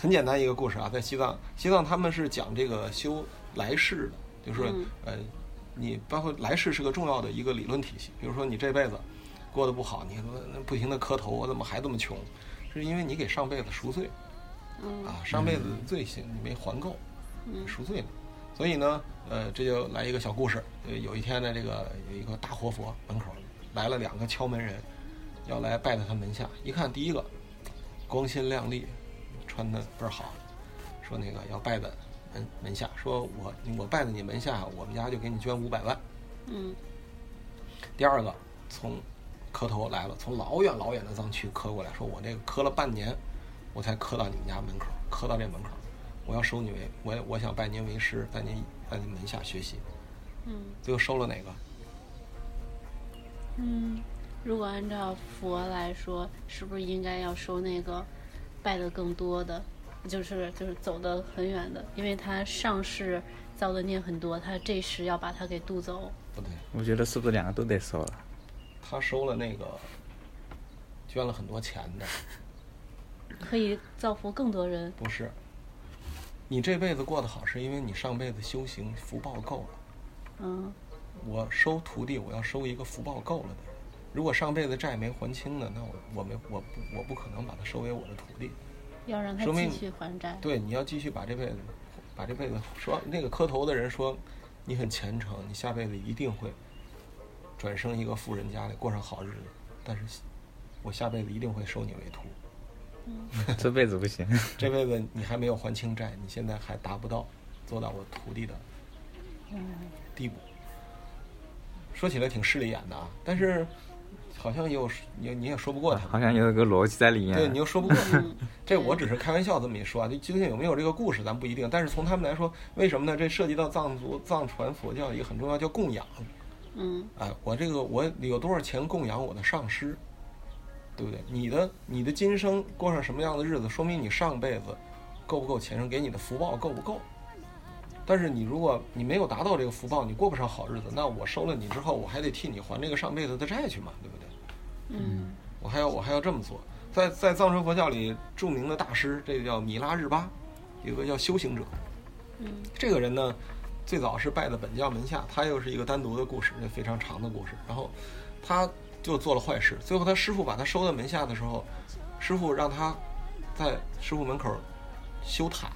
很简单一个故事啊，在西藏，西藏他们是讲这个修来世的，就是呃，你包括来世是个重要的一个理论体系。比如说你这辈子过得不好，你不停的磕头，我怎么还这么穷？是因为你给上辈子赎罪嗯啊，上辈子罪行你没还够，嗯赎罪呢。所以呢，呃，这就来一个小故事。呃，有一天呢，这个有一个大活佛门口来了两个敲门人，要来拜在他门下。一看，第一个光鲜亮丽，穿的倍儿好，说那个要拜在门门下，说我我拜在你门下，我们家就给你捐五百万。嗯第二个从磕头来了，从老远老远的藏区磕过来，说我这个磕了半年，我才磕到你们家门口，磕到这门口，我要收你为我我想拜您为师，在您在您门下学习。嗯最后收了哪个？嗯。如果按照佛来说，是不是应该要收那个拜的更多的，就是就是走得很远的，因为他上世造的孽很多，他这时要把他给渡走。不对，我觉得是不是两个都得收了？他收了那个捐了很多钱的，可以造福更多人。不是。你这辈子过得好，是因为你上辈子修行福报够了。嗯我收徒弟，我要收一个福报够了的人。如果上辈子债没还清呢，那我我没我不我不可能把他收为我的徒弟。要让他说明继续还债。对，你要继续把这辈子，把这辈子说那个磕头的人说，你很虔诚，你下辈子一定会转生一个富人家里过上好日子。但是，我下辈子一定会收你为徒。这辈子不行。这辈子你还没有还清债，你现在还达不到做到我徒弟的嗯地步。说起来挺势利眼的啊，但是好像又你你也说不过他。好像有一个逻辑在里面。对，你又说不过他。这我只是开玩笑这么一说啊，就究竟有没有这个故事，咱不一定。但是从他们来说，为什么呢？这涉及到藏族藏传佛教一个很重要，叫供养。嗯哎，我这个我有多少钱供养我的上师，对不对？你的你的今生过上什么样的日子，说明你上辈子够不够前生给你的福报够不够。但是你如果你没有达到这个福报，你过不上好日子，那我收了你之后，我还得替你还这个上辈子的债去嘛，对不对？嗯我还要我还要这么做。在在藏传佛教里，著名的大师，这个叫米拉日巴，有个叫修行者。嗯这个人呢，最早是拜在本教门下，他又是一个单独的故事，那非常长的故事。然后他就做了坏事，最后他师傅把他收到门下的时候，师傅让他在师傅门口修塔。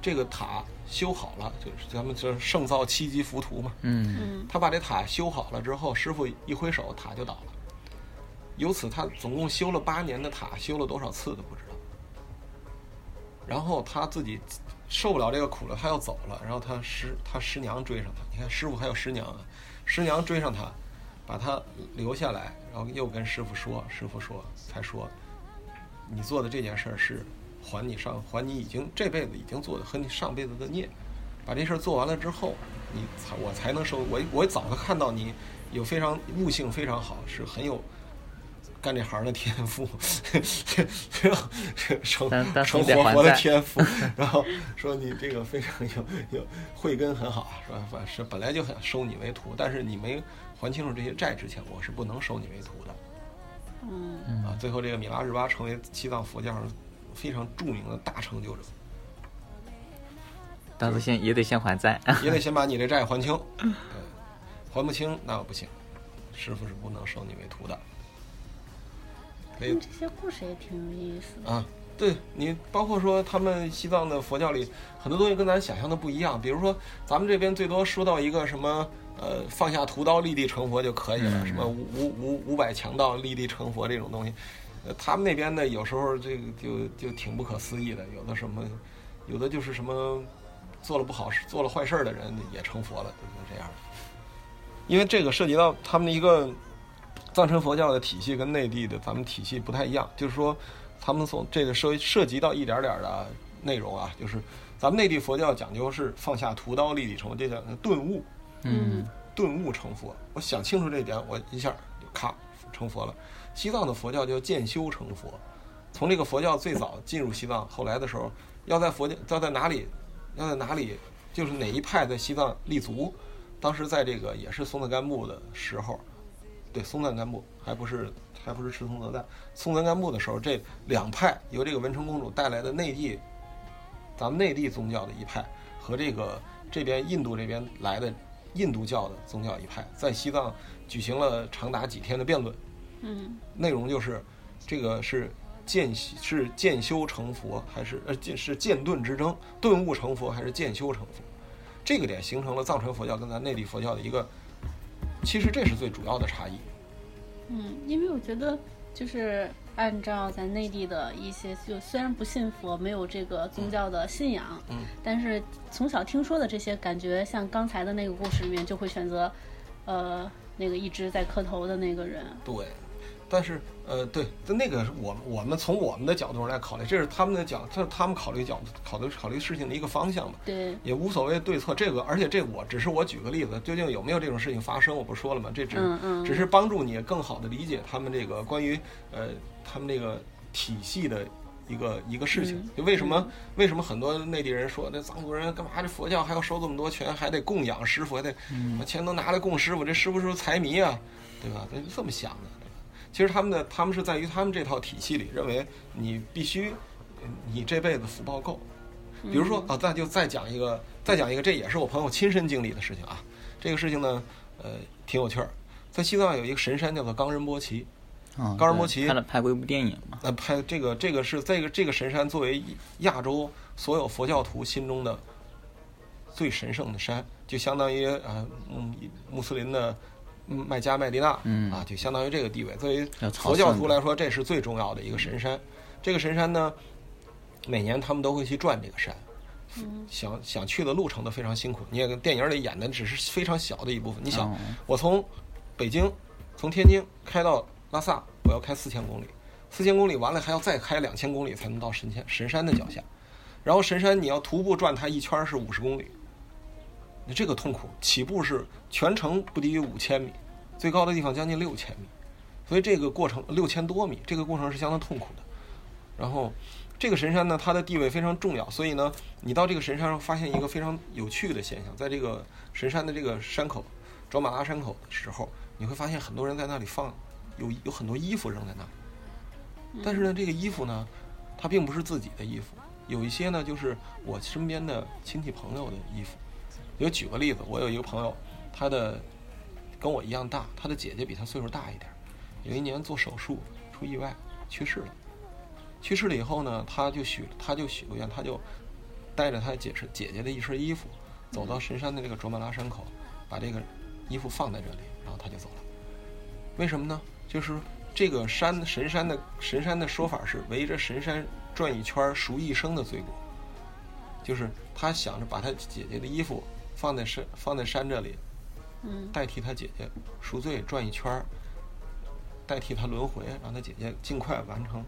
这个塔修好了，就是咱们就是圣造七级浮屠嘛。嗯嗯他把这塔修好了之后，师傅一挥手，塔就倒了。由此，他总共修了八年的塔，修了多少次都不知道。然后他自己受不了这个苦了，他要走了。然后他师他师娘追上他，你看师傅还有师娘啊，师娘追上他，把他留下来，然后又跟师傅说，师傅说才说，你做的这件事儿是还你上还你已经这辈子已经做的和你上辈子的孽，把这事儿做完了之后，你才我才能收我我早就看到你有非常悟性非常好，是很有干这行的天赋，成成活活佛的天赋，然后说你这个非常有有慧根很好，是吧？反是本来就想收你为徒，但是你没还清楚这些债之前，我是不能收你为徒的。嗯啊，最后这个米拉日巴成为西藏佛教上非常著名的大成就者，但是先也得先还债。也得先把你这债还清，对，还不清那不行，师傅是不能收你为徒的。所以嗯，这些故事也挺有意思的。啊，对你包括说他们西藏的佛教里很多东西跟咱想象的不一样，比如说咱们这边最多说到一个什么呃放下屠刀立地成佛就可以了，嗯什么五五五五百强盗立地成佛这种东西，呃，他们那边呢有时候这个就就挺不可思议的，有的什么有的就是什么做了不好事、做了坏事儿的人也成佛了，就是这样。因为这个涉及到他们的一个藏传佛教的体系跟内地的咱们体系不太一样，就是说，他们从这个涉涉及到一点点的内容啊，就是咱们内地佛教讲究是放下屠刀立地成佛，这叫顿悟，嗯顿悟成佛。我想清楚这一点，我一下就咔成佛了。西藏的佛教叫渐修成佛，从这个佛教最早进入西藏，后来的时候要在佛教要在哪里，要在哪里，就是哪一派在西藏立足。当时在这个也是松赞干布的时候，对松赞干布还不是还不是赤松德赞，松赞干布的时候，这两派由这个文成公主带来的内地，咱们内地宗教的一派和这个这边印度这边来的印度教的宗教一派，在西藏举行了长达几天的辩论，嗯内容就是这个是渐是渐修成佛，还是呃渐是渐顿之争，顿悟成佛还是渐修成佛？这个点形成了藏传佛教跟咱内地佛教的一个，其实这是最主要的差异。嗯，因为我觉得就是按照咱内地的一些，就虽然不信佛，没有这个宗教的信仰，嗯但是从小听说的这些，感觉像刚才的那个故事里面，就会选择，呃，那个一直在磕头的那个人。对，但是呃，对，就那个我我们从我们的角度上来考虑，这是他们的角，这是他们考虑角度考虑考虑事情的一个方向嘛。对，也无所谓对错，这个而且这我只是我举个例子，究竟有没有这种事情发生，我不说了嘛？这只、嗯嗯只是帮助你更好的理解他们这个关于呃他们这个体系的一个一个事情嗯。就为什么为什么很多内地人说那藏族人干嘛这佛教还要收这么多钱，还得供养师傅，还得把钱都拿来供师傅，这师傅是不是财迷啊？对吧？他就这么想的。其实他们的他们是在于他们这套体系里认为你必须呃你这辈子福报够。比如说啊，再就再讲一个，再讲一个，这也是我朋友亲身经历的事情啊。这个事情呢，呃，挺有趣儿。在西藏有一个神山叫做冈仁波齐，啊，高尔摩奇对拍了拍过一部电影嘛，那拍这个这个是这个这个神山作为亚洲所有佛教徒心中的最神圣的山，就相当于啊嗯穆斯林的嗯麦加麦地那，嗯啊就相当于这个地位。作为佛教徒来说，这是最重要的一个神山。这个神山呢，每年他们都会去转这个山。想想去的路程都非常辛苦，你也跟电影里演的只是非常小的一部分。你想，哦我从北京从天津开到拉萨，我要开四千公里，四千公里完了还要再开两千公里才能到神仙神山的脚下，然后神山你要徒步转它一圈是五十公里，那这个痛苦，起步是全程不低于五千米，最高的地方将近六千米，所以这个过程六千多米，这个过程是相当痛苦的。然后这个神山呢，它的地位非常重要，所以呢，你到这个神山上发现一个非常有趣的现象，在这个神山的这个山口，卓玛拉山口的时候，你会发现很多人在那里放有有很多衣服扔在那里，但是呢，这个衣服呢，它并不是自己的衣服，有一些呢就是我身边的亲戚朋友的衣服。就举个例子，我有一个朋友，他的跟我一样大，他的姐姐比他岁数大一点，有一年做手术出意外去世了。去世了以后呢，他就许他就许个愿，他就带着他姐是姐姐的一身衣服，走到神山的这个卓玛拉山口，把这个衣服放在这里，然后他就走了。为什么呢？就是这个山神山的神山的说法是围着神山转一圈赎一生的罪过，就是他想着把他姐姐的衣服放在山放在山这里，嗯代替他姐姐赎罪转一圈儿，代替他轮回，让他姐姐尽快完成，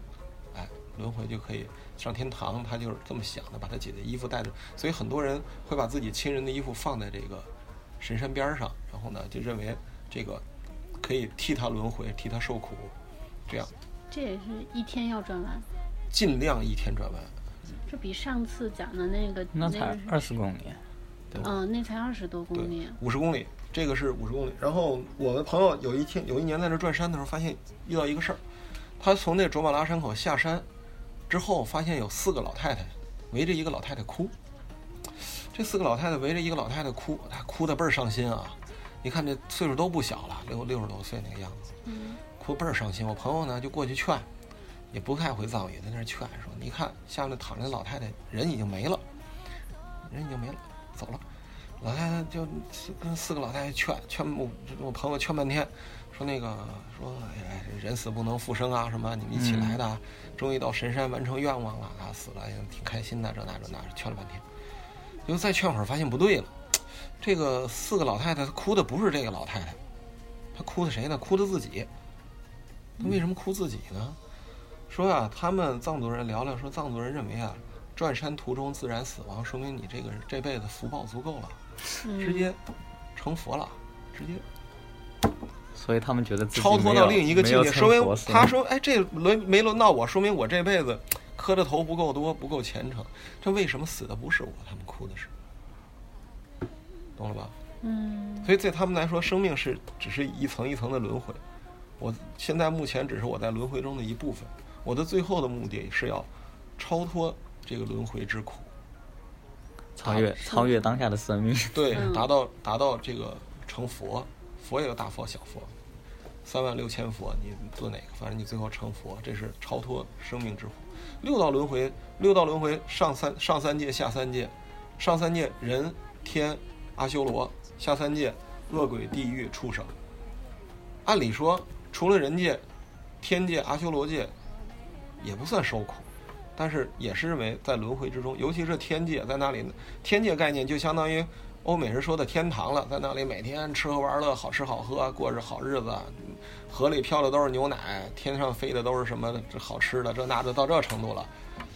哎，轮回就可以上天堂。他就是这么想的，把他姐姐衣服带着，所以很多人会把自己亲人的衣服放在这个神山边儿上，然后呢，就认为这个可以替他轮回，替他受苦，这样这也是一天要转完，尽量一天转完。这比上次讲的那个那才二十公里，嗯，那才二十多公里，，五十公里，这个是五十公里。然后我的朋友有一天有一年在那转山的时候，发现遇到一个事儿，他从那卓玛拉山口下山之后，发现有四个老太太围着一个老太太哭。这四个老太太围着一个老太太哭，她哭的倍儿伤心啊！你看这岁数都不小了，六六十多岁那个样子，嗯哭倍儿伤心。我朋友呢就过去劝，也不太会藏语，在那儿劝说：“你看下面躺着老太太，人已经没了，人已经没了，走了。”老太太就跟四个老太太劝劝我我朋友劝半天，说那个说哎呀人死不能复生啊什么你们一起来的啊，终于到神山完成愿望了啊死了也挺开心的这那这那劝了半天，结果再劝会儿发现不对了，这个四个老太太她哭的不是这个老太太，她哭的谁呢？哭的自己。她为什么哭自己呢？说啊，他们藏族人聊聊说，藏族人认为啊，转山途中自然死亡，说明你这个这辈子福报足够了，直接成佛了，直接所以他们觉得自己超脱到另一个境界。说明他说，哎，这轮没轮到我，说明我这辈子磕的头不够多，不够虔诚。这为什么死的不是我？他们哭的是，懂了吧？嗯所以对他们来说，生命是只是一层一层的轮回。我现在目前只是我在轮回中的一部分，我的最后的目的是要超脱这个轮回之苦，超越超越当下的生命。对，嗯达到达到这个成佛，佛也有大佛小佛，三万六千佛，你做哪个？反正你最后成佛，这是超脱生命之苦。六道轮回，六道轮回上三上三界下三界，上三界人天阿修罗，下三界恶鬼地狱畜生。按理说，除了人界、天界、阿修罗界，也不算受苦，但是也是认为在轮回之中，尤其是天界，在那里，天界概念就相当于欧美人说的天堂了，在那里每天吃喝玩乐，好吃好喝，过着好日子，河里漂的都是牛奶，天上飞的都是什么这好吃的，这那的到这程度了，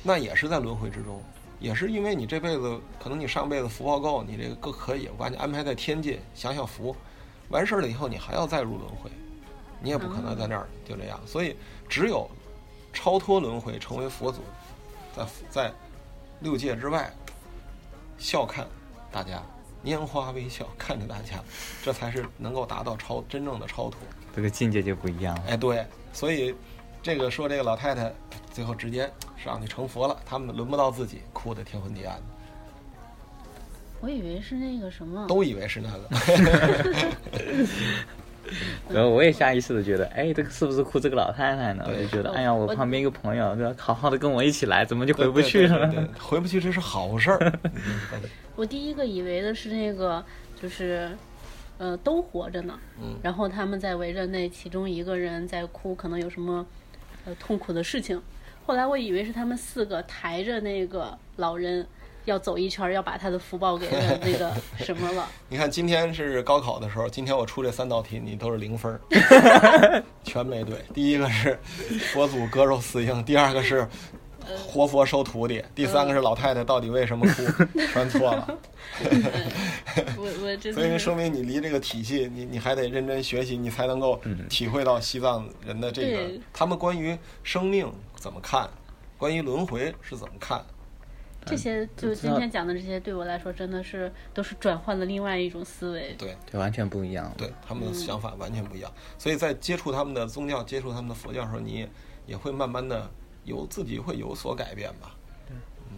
那也是在轮回之中，也是因为你这辈子可能你上辈子福报够，你这个更可以，我把你安排在天界享享福，完事儿了以后你还要再入轮回，你也不可能在那儿就这样，所以只有超脱轮回成为佛祖，在在六界之外笑看大家，拈花微笑看着大家，这才是能够达到超真正的超脱。这个境界就不一样了。哎，对，所以这个说这个老太太最后直接上去成佛了，他们轮不到自己，哭得天昏地暗的，我以为是那个什么，都以为是那个。然后我也下意识的觉得，哎，这个是不是哭这个老太太呢？我就觉得，哎呀，我我旁边一个朋友，对吧？好好的跟我一起来，怎么就回不去了？对对对对回不去这是好事儿。我第一个以为的是那个，就是，呃，都活着呢。嗯然后他们在围着那其中一个人在哭，可能有什么呃痛苦的事情。后来我以为是他们四个抬着那个老人要走一圈儿，要把他的福报给 那个什么了。你看今天是高考的时候，今天我出这三道题，你都是零分儿，全没对。第一个是佛祖割肉饲鹰，第二个是 活佛收徒弟，第三个是老太太到底为什么哭，全错了。我我真所以说明你离这个体系，你你还得认真学习，你才能够体会到西藏人的这个他们关于生命怎么看，关于轮回是怎么看。这些就今天讲的这些，对我来说真的是都是转换了另外一种思维。对对，完全不一样。对，他们的想法完全不一样。所以在接触他们的宗教、接触他们的佛教的时候，你也也会慢慢的有自己会有所改变吧。对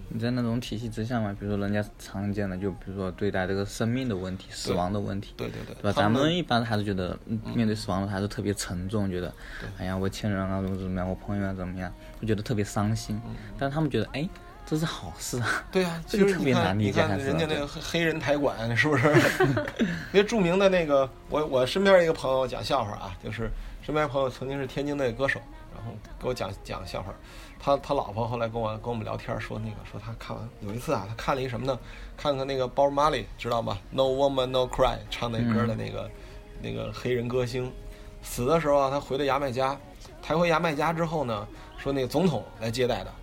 你在那种体系之下嘛，比如说人家常见的，就比如说对待这个生命的问题、死亡的问题，对对对，对吧？咱们们一般还是觉得嗯面对死亡的还是特别沉重，觉得哎呀我亲人啊怎么怎么样，我朋友啊怎么样，就觉得特别伤心。嗯但是他们觉得哎这是好事啊，对啊，就是你看，你难理解还是看人家那个黑黑人台馆是不是？因为著名的那个，我我身边一个朋友讲笑话啊，就是身边朋友曾经是天津的歌手，然后给我讲讲笑话。他他老婆后来跟我跟我们聊天说那个说他看完有一次啊，他看了一什么呢？看看那个 Bob Marley 知道吗？No Woman No Cry 唱那歌的那个、那个黑人歌星，死的时候啊，他回到牙买加，抬回牙买加之后呢，说那个总统来接待的，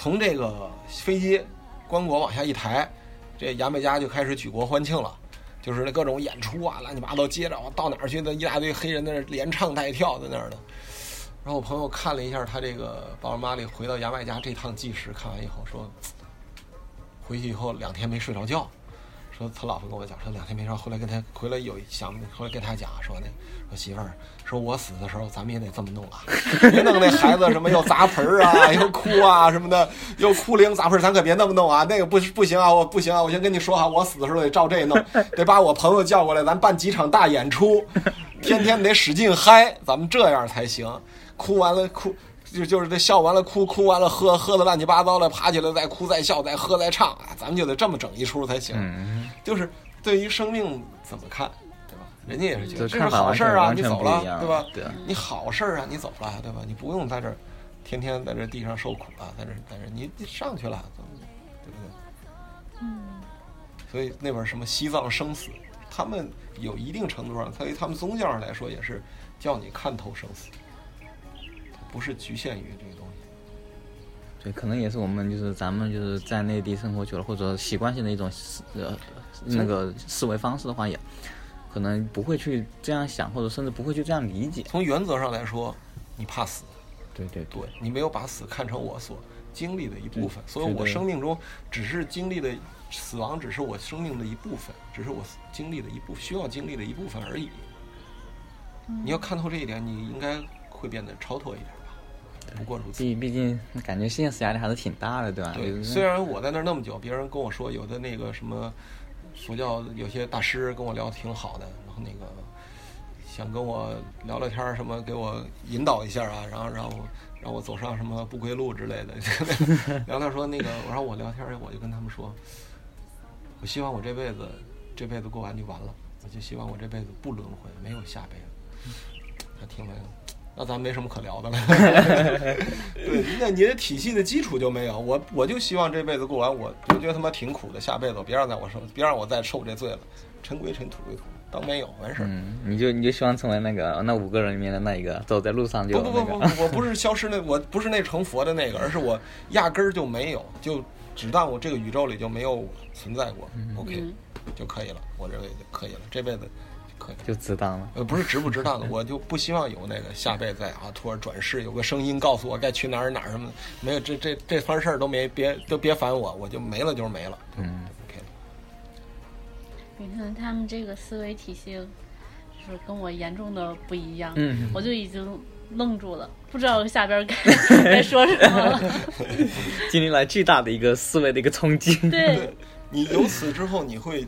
从这个飞机棺椁往下一抬，这牙买加就开始举国欢庆了，就是那各种演出啊，乱七八糟，接着到哪儿去的一大堆黑人在那连唱带跳在那儿的。然后我朋友看了一下他这个鲍尔马里回到牙买加这趟计时，看完以后说，回去以后两天没睡着觉。说他老婆跟我讲，说两天没睡，后来跟他回来有想，后来跟他讲说那说媳妇儿，说我死的时候咱们也得这么弄啊，别弄那孩子什么又砸盆儿啊，又哭啊什么的，又哭灵砸盆儿，咱可别那么弄啊，那个不不行啊，我不行啊，我先跟你说哈，我死的时候得照这弄，得把我朋友叫过来，咱办几场大演出，天天得使劲嗨，咱们这样才行。哭完了哭，就就是这笑完了哭，哭完了喝，喝的乱七八糟的，爬起来再哭再笑再喝再唱啊，咱们就得这么整一出才行。嗯，就是对于生命怎么看，对吧？人家也是觉得这是好事儿啊，你走了对吧？你好事儿啊，你走了，对吧？你不用在这儿天天在这地上受苦啊，在这在这你你上去了，对不对？嗯。所以那本什么西藏生死，他们有一定程度上，对于他们宗教上来说，也是叫你看透生死，不是局限于这个东西。对，可能也是我们就是咱们就是在内地生活久了，或者习惯性的一种思呃那个思维方式的话，也可能不会去这样想，或者甚至不会去这样理解。从原则上来说，你怕死，对对对你没有把死看成我所经历的一部分，所以我生命中只是经历的死亡，只是我生命的一部分，只是我经历的一部需要经历的一部分而已。你要看透这一点，你应该会变得超脱一点吧。不过如此。毕毕竟感觉现实压力还是挺大的，对吧？对，虽然我在那儿那么久，别人跟我说有的那个什么佛教有些大师跟我聊挺好的，然后那个想跟我聊聊天儿什么，给我引导一下啊，然后让我让我走上什么不归路之类的。聊天说那个，我让我聊天儿，我就跟他们说，我希望我这辈子这辈子过完就完了，我就希望我这辈子不轮回，没有下辈子。他听了。那咱没什么可聊的了。对，那你的体系的基础就没有。我我就希望这辈子过完，我就觉得他妈挺苦的。下辈子别让在我受，别让我再受这罪了。尘归尘，土归土，当没有完事儿。嗯，你就你就希望成为那个那五个人里面的那一个，走在路上就不不不。不，我不是消失那，我不是那成佛的那个，而是我压根儿就没有，就只当我这个宇宙里就没有存在过。OK 嗯就可以了，我认为就可以了。这辈子可以。就值当了。呃，不是值不值当的，我就不希望有那个下辈子啊，突然转世有个声音告诉我该去哪儿哪儿什么的，没有这这这番事儿都没别都别烦我，我就没了就是没了。嗯，OK，你看他们这个思维体系，就是跟我严重的不一样，嗯我就已经愣住了，不知道下边该 该说什么了。经历了巨大的一个思维的一个冲击。对，你由此之后，你会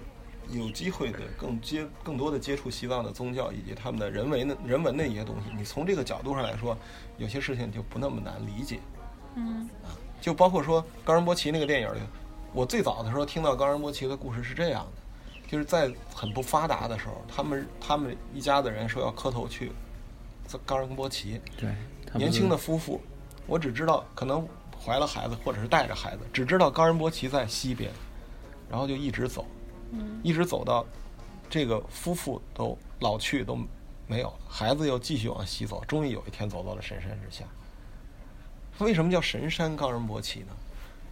有机会的更接更多的接触西藏的宗教以及他们的人为的人文的一些东西。你从这个角度上来说，有些事情就不那么难理解。嗯就包括说冈仁波齐那个电影里，我最早的时候听到冈仁波齐的故事是这样的，就是在很不发达的时候，他们他们一家子人说要磕头去冈仁波齐，对，年轻的夫妇，我只知道可能怀了孩子或者是带着孩子，只知道冈仁波齐在西边，然后就一直走，嗯一直走到这个夫妇都老去都没有了，孩子又继续往西走，终于有一天走到了神山之下。为什么叫神山冈仁波齐呢？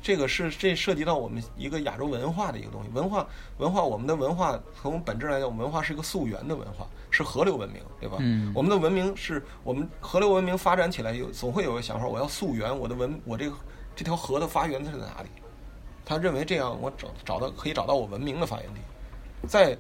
这个是这涉及到我们一个亚洲文化的一个东西。文化文化，我们的文化从本质来讲，我们文化是一个溯源的文化，是河流文明，对吧？嗯我们的文明是我们河流文明发展起来有总会有个想法，我要溯源，我的文我这个这条河的发源地是在哪里？他认为这样我找找到可以找到我文明的发源地，在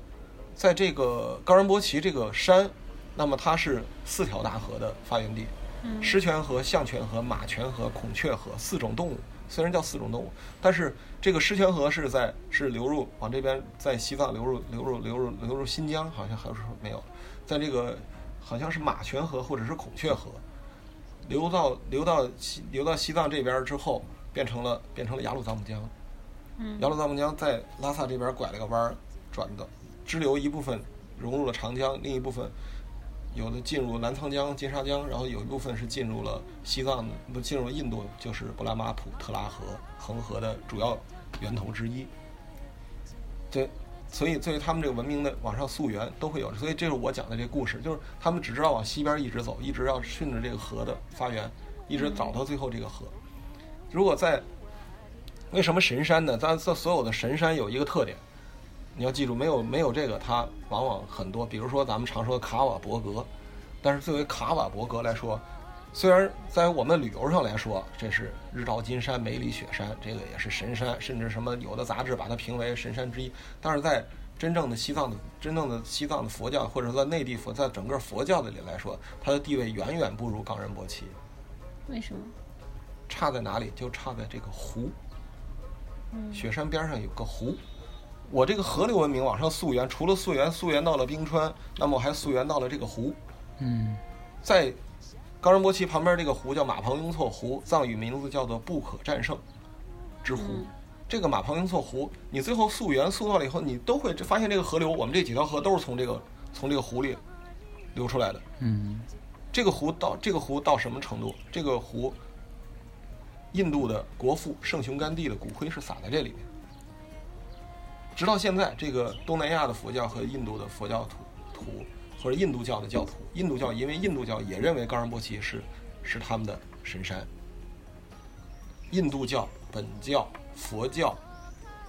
在这个冈仁波齐这个山，那么它是四条大河的发源地，嗯。狮泉河、象泉河、马泉河、孔雀河四种动物，虽然叫四种动物，但是这个狮泉河是在是流入往这边，在西藏流入流入流入流入新疆，好像还是说没有，在这个好像是马泉河或者是孔雀河，流到流到西流到西藏这边之后，变成了变成了雅鲁藏布江，嗯雅鲁藏布江在拉萨这边拐了个弯儿，转的支流一部分融入了长江，另一部分有的进入澜沧江、金沙江，然后有一部分是进入了西藏的，不进入了印度，就是布拉马普特拉河恒河的主要源头之一。对，所以所以他们这个文明的往上溯源都会有，所以这是我讲的这个故事，就是他们只知道往西边一直走，一直要顺着这个河的发源，一直找到最后这个河。如果在为什么神山呢？咱这所有的神山有一个特点，你要记住，没有没有这个，它往往很多，比如说咱们常说的卡瓦伯格，但是作为卡瓦伯格来说，虽然在我们旅游上来说，这是日照金山、梅里雪山，这个也是神山，甚至什么有的杂志把它评为神山之一，但是在真正的西藏的真正的西藏的佛教，或者说在内地佛，在整个佛教的里来说，它的地位远远不如冈仁波齐。为什么？差在哪里？就差在这个湖。嗯雪山边上有个湖，我这个河流文明往上溯源，除了溯源溯源到了冰川，那么我还溯源到了这个湖。嗯在冈仁波齐旁边这个湖叫马旁雍措湖，藏语名字叫做不可战胜之湖。嗯这个马旁雍措湖，你最后溯源溯到了以后，你都会发现这个河流，我们这几条河都是从这个从这个湖里流出来的。嗯这个湖到这个湖到什么程度？这个湖，印度的国父圣雄甘地的骨灰是撒在这里面。直到现在，这个东南亚的佛教和印度的佛教徒徒或者印度教的教徒，印度教因为印度教也认为冈仁波齐是是他们的神山。印度教、本教、佛教、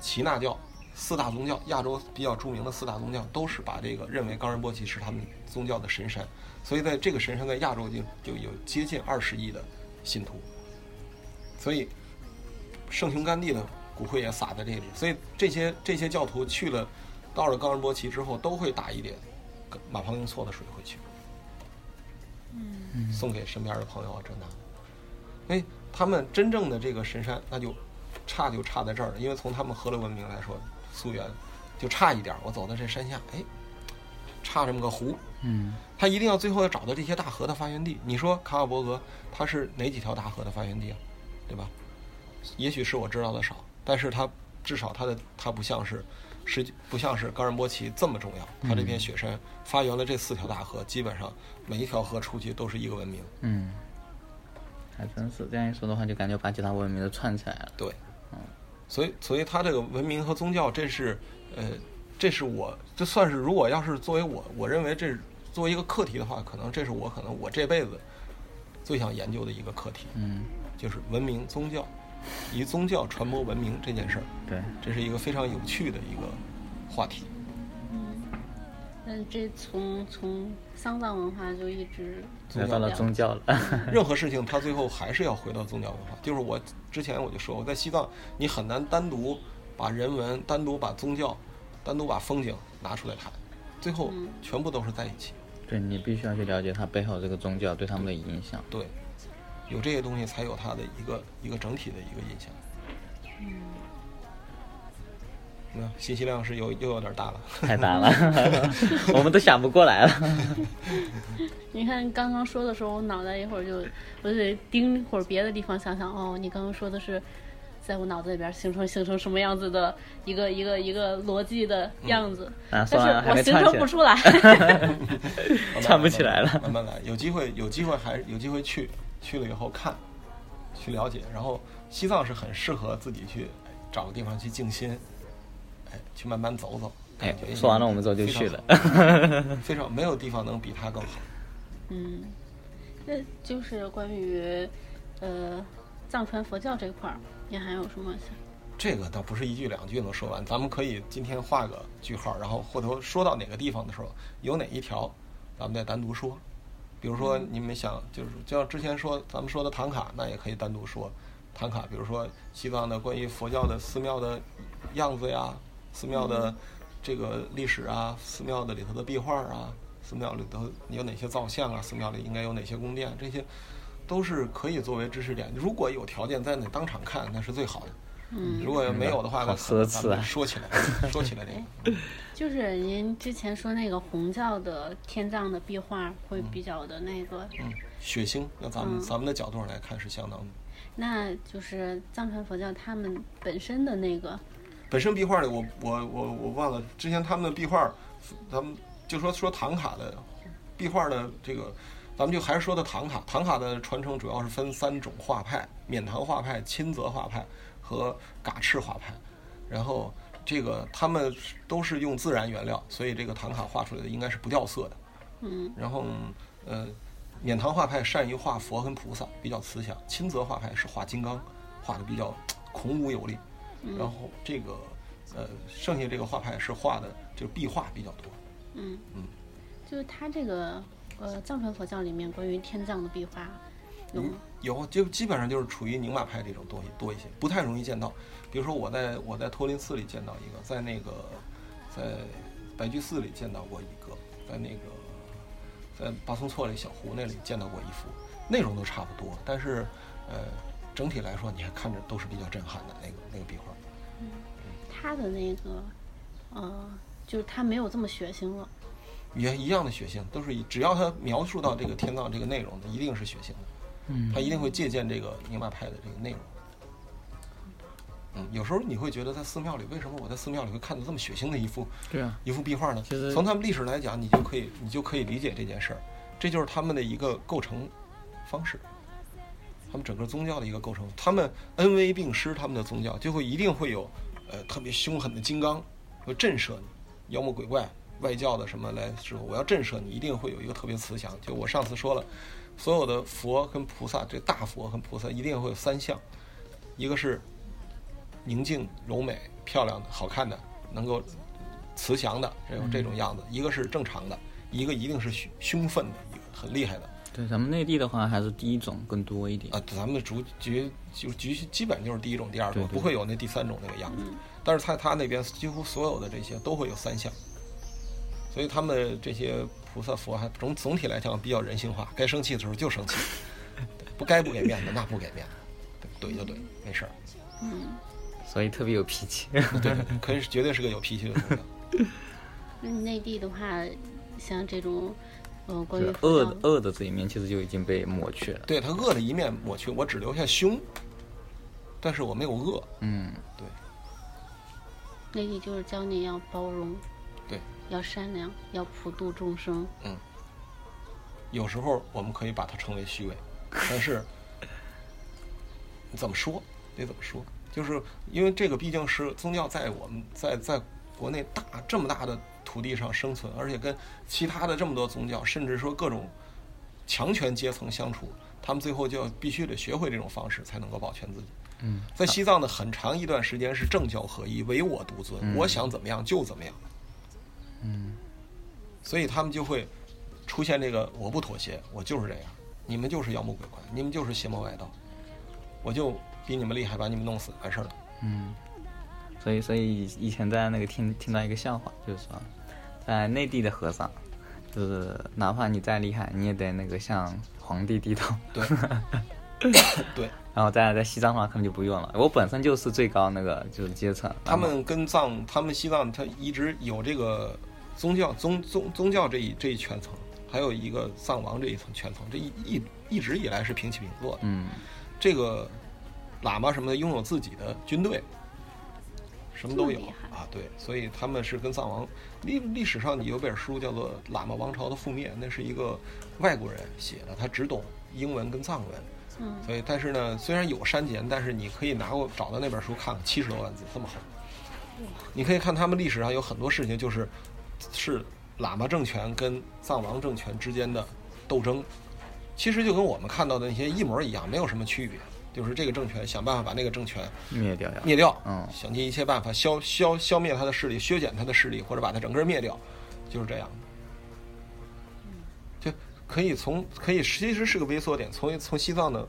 耆那教四大宗教，亚洲比较著名的四大宗教，都是把这个认为冈仁波齐是他们宗教的神山。所以在这个神山在亚洲就就有接近二十亿的信徒，所以圣雄甘地的骨灰也撒在这里，所以这些这些教徒去了，到了冈仁波齐之后，都会打一点马旁雍措的水回去，嗯送给身边的朋友啊这那的。所以他们真正的这个神山，那就差就差在这儿了，因为从他们河流文明来说，溯源就差一点。我走到这山下，哎，差这么个湖，嗯他一定要最后要找到这些大河的发源地。你说卡尔伯格它是哪几条大河的发源地啊？对吧？也许是我知道的少，但是它至少它的它不像是，实际不像是冈仁波齐这么重要。它这片雪山发源了这四条大河，基本上每一条河出去都是一个文明。嗯，还真是这样一说的话，就感觉把几大文明都串起来了。对，嗯所以所以它这个文明和宗教，这是呃，这是我这算是如果要是作为我，我认为这是作为一个课题的话，可能这是我可能我这辈子最想研究的一个课题，嗯，就是文明宗教，以宗教传播文明这件事儿，对，这是一个非常有趣的一个话题。嗯，但这从从丧葬文化就一直要到了宗教了。任何事情它最后还是要回到宗教文化。就是我之前我就说，我在西藏，你很难单独把人文、单独把宗教、单独把风景拿出来谈，最后全部都是在一起。对你必须要去了解它背后这个宗教对他们的影响。对，有这些东西才有它的一个一个整体的一个印象。嗯。那信息量是有又有点大了，太难了，我们都想不过来了。你看刚刚说的时候，我脑袋一会儿就我就得盯会儿别的地方想想。哦，你刚刚说的是在我脑子里边形成形成什么样子的一个一个一个逻辑的样子，但是我形成不出来，串不起来了。慢慢来，有机会有机会还有机会去去了以后看，去了解。然后西藏是很适合自己去找个地方去静心。哎，去慢慢走走。哎，说完了，我们之后就去了。非常 没有地方能比它更好。嗯，那就是关于呃藏传佛教这块儿，你还有什么？这个倒不是一句两句能说完，咱们可以今天画个句号，然后回头说到哪个地方的时候，有哪一条，咱们再单独说。比如说你们想，就是就像之前说咱们说的唐卡，那也可以单独说唐卡。比如说西藏的关于佛教的寺庙的样子呀。寺庙的这个历史啊，寺庙的里头的壁画啊，寺庙里头有哪些造像啊？寺庙里应该有哪些宫殿？这些都是可以作为知识点。如果有条件在那当场看，那是最好的。嗯，如果没有的话，那奢侈啊。说起来，说起来这个，就是您之前说那个红教的天葬的壁画会比较的那个，嗯，血腥。那咱们咱们的角度上来看是相当的。那就是藏传佛教他们本身的那个。本身壁画里，我我我我忘了之前他们的壁画，咱们就说说唐卡的壁画的这个，咱们就还是说的唐卡。唐卡的传承主要是分三种画派：缅唐画派、钦泽画派和嘎赤画派。然后这个他们都是用自然原料，所以这个唐卡画出来的应该是不掉色的。嗯。然后呃，缅唐画派善于画佛跟菩萨，比较慈祥；钦泽画派是画金刚，画的比较孔武有力。然后这个，呃，剩下这个画派是画的，就是壁画比较多。嗯嗯，就是他这个，呃，藏传佛教里面关于天葬的壁画有吗？有，就基本上就是处于宁玛派这种东西多一些，不太容易见到。比如说我在我在托林寺里见到一个，在那个在白居寺里见到过一个，在那个在巴松措里小湖那里见到过一幅，内容都差不多，但是呃。整体来说，你还看着都是比较震撼的那个那个壁画。嗯，他的那个，呃，就是他没有这么血腥了。也一样的血腥，都是以只要他描述到这个天葬这个内容的，一定是血腥的。嗯，他一定会借鉴这个宁玛派的这个内容。嗯，有时候你会觉得在寺庙里，为什么我在寺庙里会看到这么血腥的一幅对啊一幅壁画呢？其实从他们历史来讲，你就可以你就可以理解这件事儿，这就是他们的一个构成方式。他们整个宗教的一个构成，他们恩威并施，他们的宗教就会一定会有，呃，特别凶狠的金刚，会震慑你，妖魔鬼怪、外教的什么来之后，我要震慑你，一定会有一个特别慈祥。就我上次说了，所有的佛跟菩萨，这大佛跟菩萨一定会有三项，一个是宁静柔美、漂亮的、好看的，能够慈祥的这种这种样子；一个是正常的，一个一定是凶凶愤的，一个很厉害的。对，咱们内地的话还是第一种更多一点啊。咱们的主局就局基本就是第一种、第二种，不会有那第三种那个样子。但是在他那边，几乎所有的这些都会有三项，所以他们这些菩萨佛还总总体来讲比较人性化，该生气的时候就生气，不该不给面子那不给面子，怼就怼，没事儿。嗯，所以特别有脾气。对，可以绝对是个有脾气的人。那内地的话，像这种。嗯，关于恶的恶的这一面，其实就已经被抹去了。对他恶的一面抹去，我只留下凶，但是我没有恶。嗯，对。内地就是教你要包容，对，要善良，要普度众生。嗯，有时候我们可以把它称为虚伪，但是怎么说得怎么说？就是因为这个毕竟是宗教，在我们在在国内大这么大的。土地上生存，而且跟其他的这么多宗教，甚至说各种强权阶层相处，他们最后就要必须得学会这种方式，才能够保全自己。嗯，在西藏的很长一段时间是政教合一，唯我独尊，我想怎么样就怎么样。嗯，所以他们就会出现这个我不妥协，我就是这样，你们就是妖魔鬼怪，你们就是邪魔外道，我就比你们厉害，把你们弄死，完事儿了。嗯，所以所以以前在那个听听到一个笑话，就是说，在内地的和尚，就是哪怕你再厉害，你也得那个向皇帝低头。对，对，然后在在西藏的话，可能就不用了。我本身就是最高那个就是阶层，他们跟藏，他们西藏，他一直有这个宗教宗宗宗教这一这一圈层，还有一个藏王这一层圈层，这一一一直以来是平起平坐的。嗯这个喇嘛什么的拥有自己的军队，什么都有啊。对，所以他们是跟藏王历历史上有本书叫做《喇嘛王朝的覆灭》，那是一个外国人写的，他只懂英文跟藏文。嗯所以，但是呢，虽然有删减，但是你可以拿过找到那本书看看，七十多万字，这么厚。你可以看他们历史上有很多事情，就是是喇嘛政权跟藏王政权之间的斗争，其实就跟我们看到的那些一模一样，没有什么区别。就是这个政权想办法把那个政权灭掉呀。灭掉，嗯想尽一切办法消消消灭他的势力，削减他的势力，或者把他整个灭掉，就是这样的。就可以从可以其实是个微缩点，从从西藏的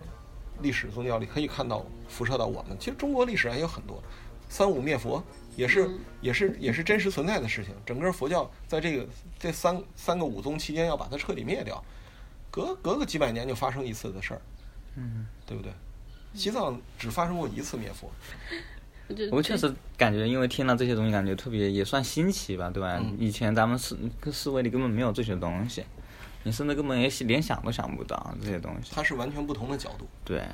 历史宗教里可以看到辐射到我们。其实中国历史上也有很多，三武灭佛也是、嗯也是也是真实存在的事情。整个佛教在这个这三三个武宗期间要把它彻底灭掉，隔隔个几百年就发生一次的事儿，嗯，对不对？西藏只发生过一次灭佛，我确实感觉，因为听了这些东西，感觉特别也算新奇吧，对吧？嗯以前咱们思思维里根本没有这些东西，你甚至根本也连想都想不到这些东西。它是完全不同的角度。对，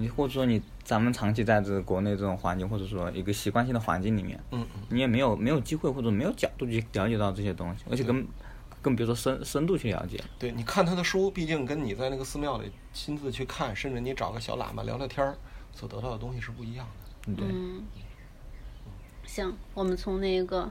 你或者说你咱们长期在这国内这种环境，或者说一个习惯性的环境里面，嗯嗯。你也没有没有机会或者没有角度去了解到这些东西，而且更更别说深深度去了解。对，你看他的书，毕竟跟你在那个寺庙里亲自去看，甚至你找个小喇嘛聊聊天儿，所得到的东西是不一样的。对，嗯，行，我们从那个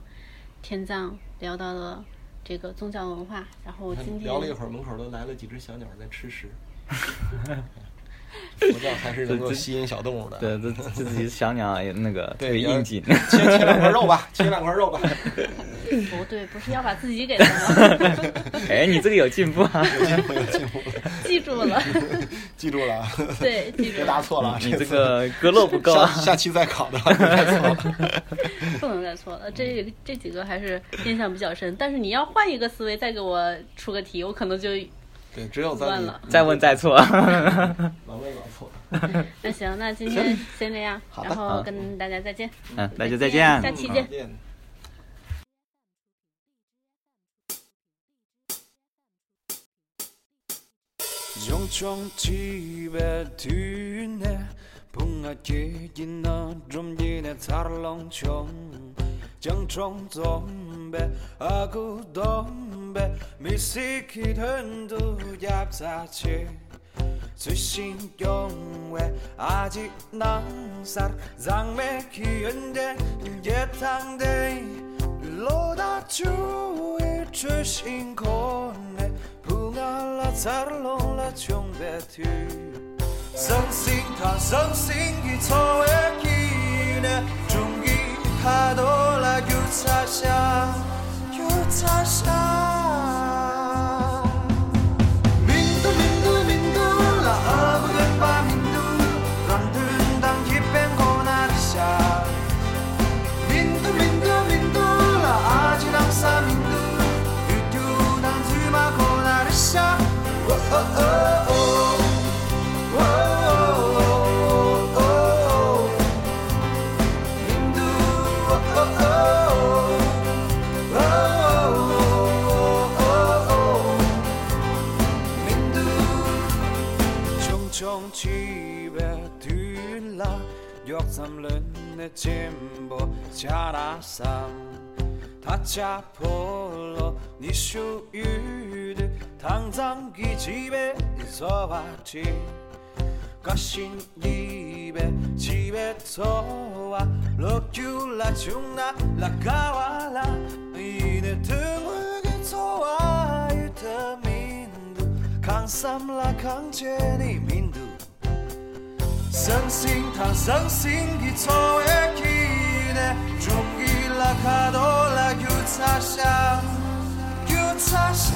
天葬聊到了这个宗教文化，然后今天聊了一会儿，门口都来了几只小鸟在吃食。佛教还是能够吸引小动物的。对，这这这只小鸟也那个对，应景。切切两块肉吧，切两块肉吧。不对，不是要把自己给他吗？哎，你这个有进步啊！有进步，有进步，记住了，记住了啊，对，记住别答，错了啊。你这个割肉不够啊！下下期再考的，别答错了。不能再错了。这这几个还是印象比较深，但是你要换一个思维再给我出个题，我可能就对，只有在你乱了再问再错。老问老错。那行，那今天先这样，好的然后跟大家再见。嗯，那就再再见。下期见。见。 종종 집에 뒤네 붕하게 있는 좀지네 달렁총 정총 dombe 아구 dombe 미시키 된두 얍사치 수신 경외 아직 낭살 장매 기은데 예탕대 로다 주의 주신 코네 붕알라 잘롱라 총배투 성싱타 성싱기 초에기네 중기 파도라 유차샤 유차샤 역삼는 내 진보 자라삼 다차 폴로 니슈유드 당장 기 집에 있어왔지 가신 입에 집에 서와 럭큐라 중나 라가와라 이내 등을 소와 유타민두 강삼라 강제니 민 三星堂，三星一错一起呢，终于拉卡多拉又擦下，又擦下。